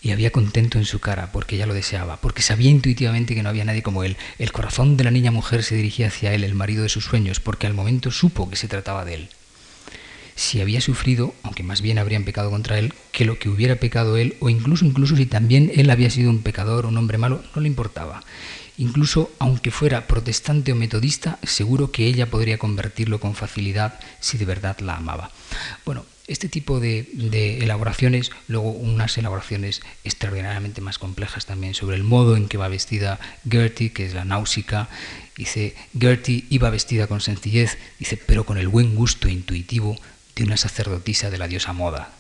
Y había contento en su cara porque ella lo deseaba, porque sabía intuitivamente que no había nadie como él. El corazón de la niña mujer se dirigía hacia él, el marido de sus sueños, porque al momento supo que se trataba de él si había sufrido, aunque más bien habrían pecado contra él, que lo que hubiera pecado él, o incluso, incluso si también él había sido un pecador, un hombre malo, no le importaba. Incluso aunque fuera protestante o metodista, seguro que ella podría convertirlo con facilidad si de verdad la amaba. Bueno, este tipo de, elaboraciones, luego unas elaboraciones extraordinariamente más complejas también sobre el modo en que va vestida Gertie, que es la náusica. Dice, Gertie iba vestida con sencillez, dice, pero con el buen gusto intuitivo de una sacerdotisa de la diosa moda,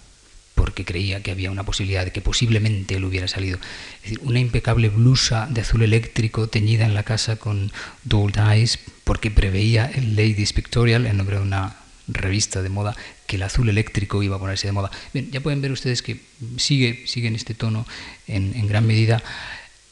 porque creía que había una posibilidad de que posiblemente él hubiera salido. Es decir, una impecable blusa de azul eléctrico teñida en la casa con Dull Eyes, porque preveía el Ladies Pictorial, el nombre de una revista de moda, que el azul eléctrico iba a ponerse de moda. Bien, ya pueden ver ustedes que sigue, sigue en este tono en, gran medida.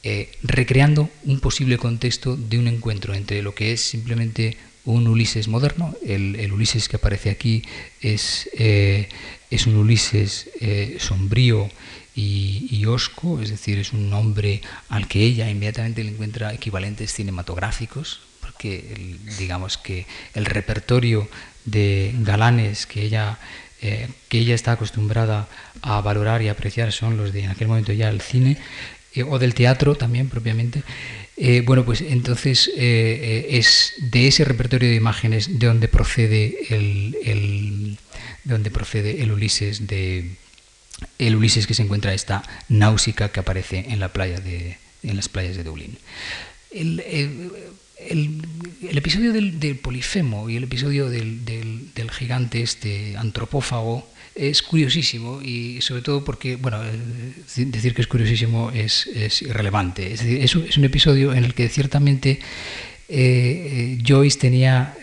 Eh, recreando un posible contexto de un encuentro entre lo que es simplemente un Ulises moderno. El, Ulises que aparece aquí es, eh, es un Ulises eh, sombrío y, osco, es decir, es un hombre al que ella inmediatamente le encuentra equivalentes cinematográficos, porque digamos que el repertorio de galanes que ella, eh, que ella está acostumbrada a valorar y apreciar son los de en aquel momento ya el cine o del teatro también propiamente. Eh, bueno, pues entonces eh, eh, es de ese repertorio de imágenes de donde procede el, de donde procede el Ulises el Ulises que se encuentra esta náusica que aparece en la playa de en las playas de Dublín. El, episodio del, Polifemo y el episodio del, del gigante este antropófago es curiosísimo y sobre todo porque, bueno, eh, decir que es curiosísimo es, irrelevante. Es, decir, es, un, episodio en el que ciertamente eh, eh, Joyce tenía,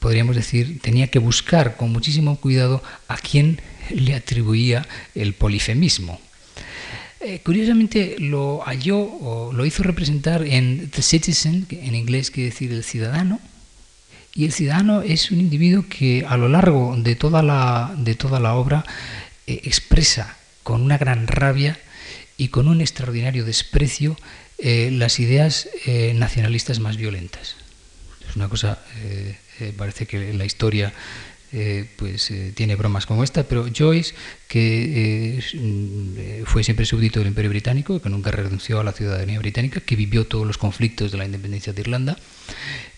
podríamos decir, tenía que buscar con muchísimo cuidado a quién le atribuía el polifemismo. curiosamente lo halló o lo hizo representar en The Citizen, en inglés quiere decir el ciudadano, y el ciudadano es un individuo que a lo largo de toda la, de toda la obra eh, expresa con una gran rabia y con un extraordinario desprecio eh, las ideas eh, nacionalistas más violentas. Es una cosa, parece que la historia pues tiene bromas como esta, pero Joyce, que mm, fue siempre súbdito del Imperio Británico, que nunca renunció a la ciudadanía británica, que vivió todos los conflictos de la independencia de Irlanda,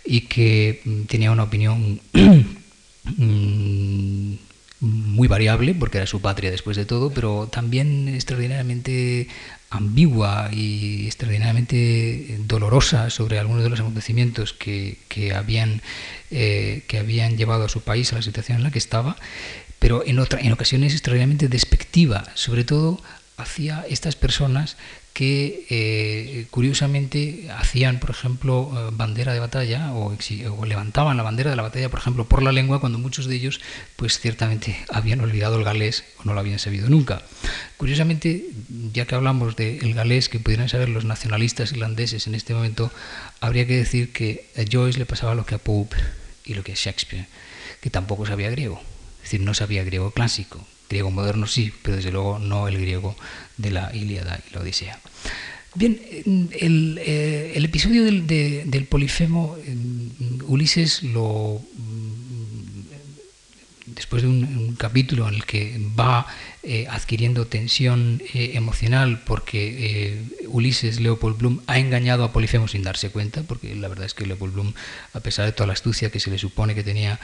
y que mm, tenía una opinión <clears throat> mm, muy variable, porque era su patria después de todo, pero también extraordinariamente ambigua y extraordinariamente dolorosa sobre algunos de los acontecimientos que, habían, eh, que habían llevado a su país a la situación en la que estaba, pero en, otra, en ocasiones extraordinariamente despectiva, sobre todo hacia estas personas que eh, curiosamente hacían, por ejemplo, eh, bandera de batalla o, levantaban la bandera de la batalla, por ejemplo, por la lengua, cuando muchos de ellos, pues ciertamente <laughs> habían olvidado el galés o no lo habían sabido nunca. Curiosamente, ya que hablamos del galés que pudieran saber los nacionalistas irlandeses en este momento, habría que decir que a Joyce le pasaba lo que a Pope y lo que a Shakespeare, que tampoco sabía griego, es decir, no sabía griego clásico, Griego moderno sí, pero desde luego no el griego de la Ilíada y la Odisea. Bien, el, eh, episodio del, Polifemo, Ulises lo después de un, capítulo en el que va eh, adquiriendo tensión eh, emocional porque eh, Ulises Leopold Bloom ha engañado a Polifemo sin darse cuenta, porque la verdad es que Leopold Bloom, a pesar de toda la astucia que se le supone que tenía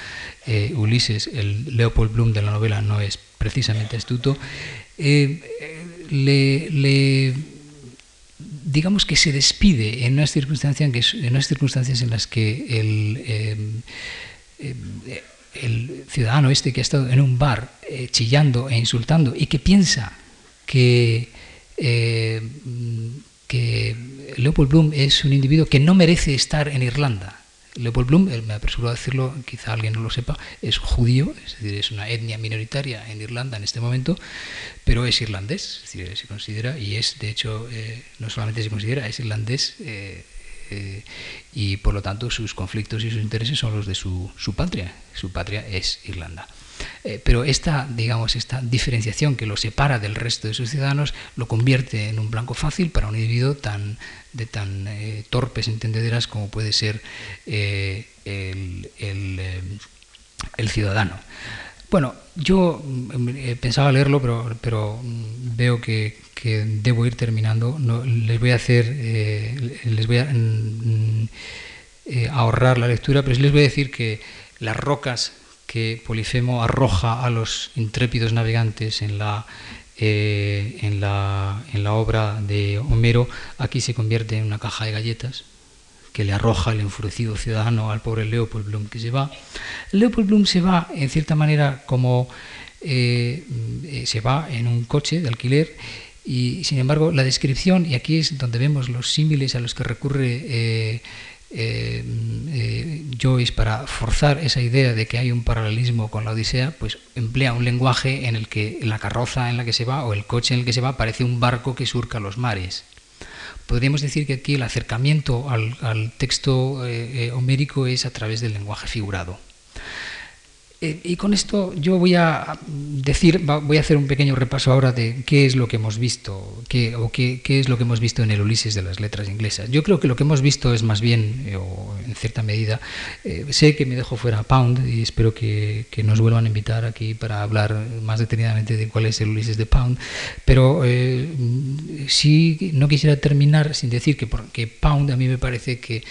Ulises, el Leopold Bloom de la novela no es precisamente astuto, le, digamos que se despide en unas circunstancias, en unas circunstancias en las que el el ciudadano este que ha estado en un bar eh, chillando e insultando y que piensa que, eh, que Leopold Bloom es un individuo que no merece estar en Irlanda. Leopold Bloom, me apresuro a decirlo, quizá alguien no lo sepa, es judío, es decir, es una etnia minoritaria en Irlanda en este momento, pero es irlandés, es decir, se considera, y es, de hecho, eh, no solamente se considera, es irlandés. Eh, y por lo tanto sus conflictos y sus intereses son los de su, su patria. Su patria es Irlanda. Eh, pero esta, digamos, esta diferenciación que lo separa del resto de sus ciudadanos lo convierte en un blanco fácil para un individuo tan, de tan eh, torpes entendederas como puede ser eh, el, el, ciudadano. Bueno, yo mm, pensaba leerlo, pero, pero mm, veo que, que, debo ir terminando. No, les voy a hacer, les voy a mm, ahorrar la lectura, pero les voy a decir que las rocas que Polifemo arroja a los intrépidos navegantes en la, eh, en la, en la obra de Homero, aquí se convierte en una caja de galletas que le arroja el enfurecido ciudadano al pobre Leopold Bloom que se va. Leopold Bloom se va, en cierta manera, como eh, eh, se va en un coche de alquiler y, sin embargo, la descripción, y aquí es donde vemos los símiles a los que recurre eh, eh, Joyce, para forzar esa idea de que hay un paralelismo con la Odisea, pues emplea un lenguaje en el que la carroza en la que se va o el coche en el que se va parece un barco que surca los mares. Podríamos decir que aquí el acercamiento al, texto eh, homérico es a través del lenguaje figurado. Eh, y con esto yo voy a decir, voy a hacer un pequeño repaso ahora de qué es lo que hemos visto, qué, o qué, qué, es lo que hemos visto en el Ulises de las letras inglesas. Yo creo que lo que hemos visto es más bien, eh, o en cierta medida, eh, sé que me dejo fuera Pound y espero que, que, nos vuelvan a invitar aquí para hablar más detenidamente de cuál es el Ulises de Pound, pero sí no quisiera terminar sin decir que, porque Pound a mí me parece que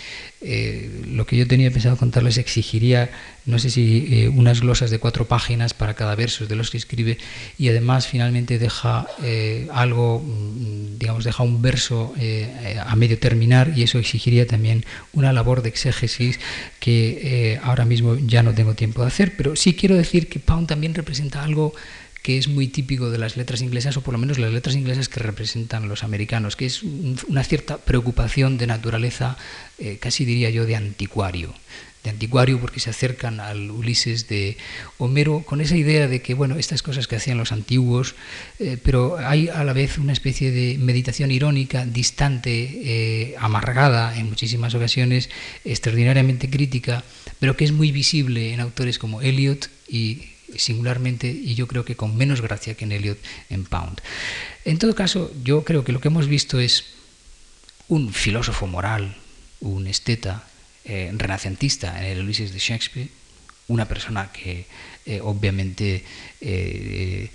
lo que yo tenía pensado contarles exigiría no sé si eh, unas glosas de cuatro páginas para cada verso de los que escribe y además finalmente deja eh, algo, mm, digamos, deja un verso eh, a medio terminar y eso exigiría también una labor de exégesis que ahora mismo ya no tengo tiempo de hacer, pero sí quiero decir que Pound también representa algo que es muy típico de las letras inglesas, o por lo menos las letras inglesas que representan los americanos, que es una cierta preocupación de naturaleza, casi diría yo, de anticuario de anticuario porque se acercan al Ulises de Homero con esa idea de que, bueno, estas cosas que hacían los antiguos, eh, pero hay a la vez una especie de meditación irónica, distante, eh, amargada en muchísimas ocasiones, extraordinariamente crítica, pero que es muy visible en autores como Eliot y singularmente, y yo creo que con menos gracia que en Eliot en Pound. En todo caso, yo creo que lo que hemos visto es un filósofo moral, un esteta, eh, renacentista en el Ulises de Shakespeare, una persona que eh, obviamente eh,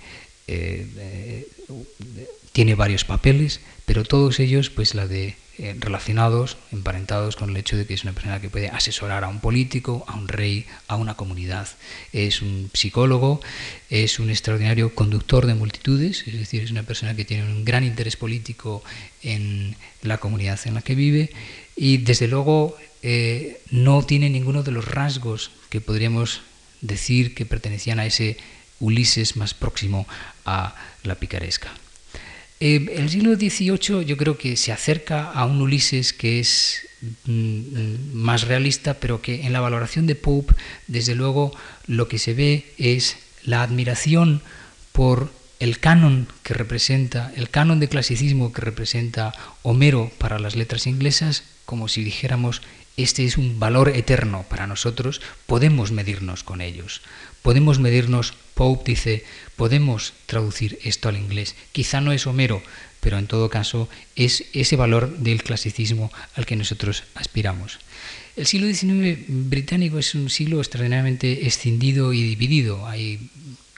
tiene varios papeles, pero todos ellos pues la de relacionados, emparentados con el hecho de que es una persona que puede asesorar a un político, a un rey, a una comunidad. Es un psicólogo, es un extraordinario conductor de multitudes, es decir, es una persona que tiene un gran interés político en la comunidad en la que vive y desde luego eh, no tiene ninguno de los rasgos que podríamos decir que pertenecían a ese Ulises más próximo a la picaresca. Eh, el siglo XVIII yo creo que se acerca a un Ulises que es mm, más realista, pero que en la valoración de Pope, desde luego, lo que se ve es la admiración por el canon que representa, el canon de clasicismo que representa Homero para las letras inglesas, como si dijéramos este es un valor eterno para nosotros, podemos medirnos con ellos. Podemos medirnos, Pope dice, podemos traducir esto al inglés. Quizá no es Homero, pero en todo caso es ese valor del clasicismo al que nosotros aspiramos. El siglo XIX británico es un siglo extraordinariamente escindido y dividido. Hay,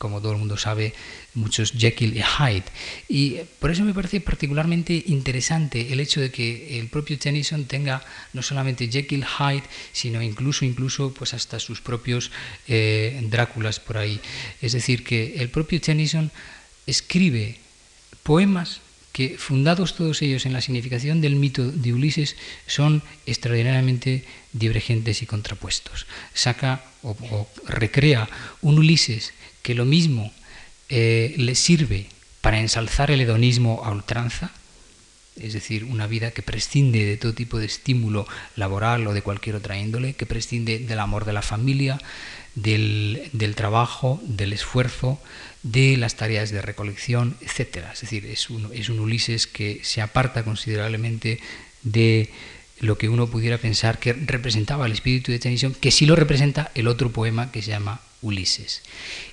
como todo el mundo sabe, muchos Jekyll y Hyde. Y por eso me parece particularmente interesante el hecho de que el propio Tennyson tenga no solamente Jekyll, Hyde, sino incluso, incluso pues hasta sus propios eh, Dráculas por ahí. Es decir, que el propio Tennyson escribe poemas que, fundados todos ellos en la significación del mito de Ulises, son extraordinariamente divergentes y contrapuestos. Saca o, o recrea un Ulises que lo mismo eh, le sirve para ensalzar el hedonismo a ultranza, es decir, una vida que prescinde de todo tipo de estímulo laboral o de cualquier otra índole, que prescinde del amor de la familia, del, trabajo, del esfuerzo, de las tareas de recolección, etc. Es decir, es un, es un Ulises que se aparta considerablemente de lo que uno pudiera pensar que representaba el espíritu de Tennyson, que sí lo representa el otro poema que se llama Ulises.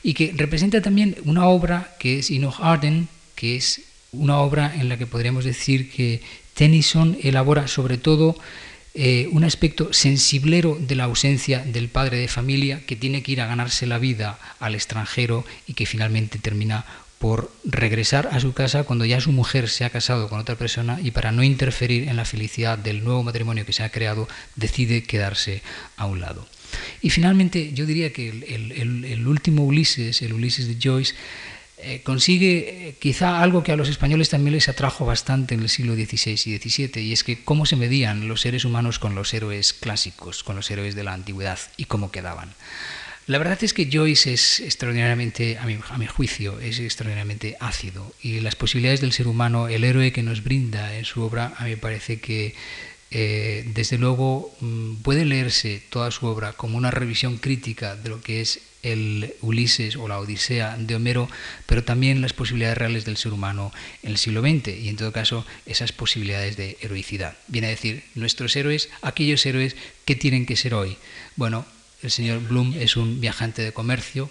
Y que representa también una obra que es Enoch Arden, que es una obra en la que podríamos decir que Tennyson elabora sobre todo eh, un aspecto sensiblero de la ausencia del padre de familia que tiene que ir a ganarse la vida al extranjero y que finalmente termina por regresar a su casa cuando ya su mujer se ha casado con otra persona y para no interferir en la felicidad del nuevo matrimonio que se ha creado, decide quedarse a un lado. Y finalmente yo diría que el último Ulises, el Ulises de Joyce, eh, consigue eh, quizá algo que a los españoles también les atrajo bastante en el siglo XVI y XVII, y es que cómo se medían los seres humanos con los héroes clásicos, con los héroes de la antigüedad, y cómo quedaban. La verdad es que Joyce es extraordinariamente, a mi, a mi, juicio, es extraordinariamente ácido y las posibilidades del ser humano, el héroe que nos brinda en su obra, a mí me parece que eh, desde luego mm, puede leerse toda su obra como una revisión crítica de lo que es el Ulises o la Odisea de Homero, pero también las posibilidades reales del ser humano en el siglo XX y en todo caso esas posibilidades de heroicidad. Viene a decir, nuestros héroes, aquellos héroes que tienen que ser hoy. Bueno, el señor Bloom es un viajante de comercio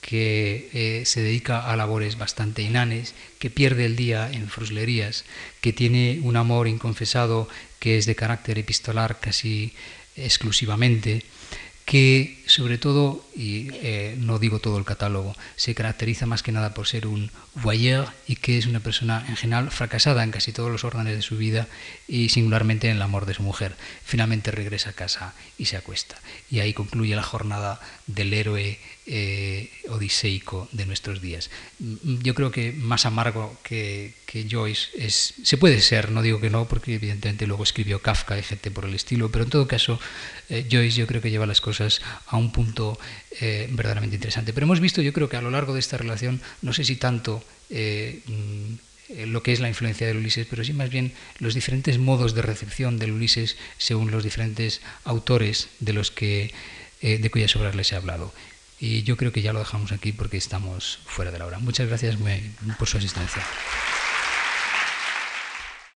que eh, se dedica a labores bastante inanes, que pierde el día en fruslerías, que tiene un amor inconfesado que es de carácter epistolar casi exclusivamente, que sobre todo, y eh, no digo todo el catálogo, se caracteriza más que nada por ser un voyeur y que es una persona en general fracasada en casi todos los órdenes de su vida y singularmente en el amor de su mujer. Finalmente regresa a casa y se acuesta. Y ahí concluye la jornada del héroe eh, odiseico de nuestros días. Mm, yo creo que más amargo que, Joyce es, se puede ser, no digo que no, porque evidentemente luego escribió Kafka y gente por el estilo, pero en todo caso eh, Joyce yo creo que lleva las cosas a un punto eh, verdaderamente interesante. Pero hemos visto, yo creo que a lo largo de esta relación, no sé si tanto mm, lo que es la influencia del Ulises, pero sí más bien los diferentes modos de recepción del Ulises según los diferentes autores de los que de cuyas obras les he hablado. Y yo creo que ya lo dejamos aquí porque estamos fuera de la hora. Muchas gracias por su asistencia.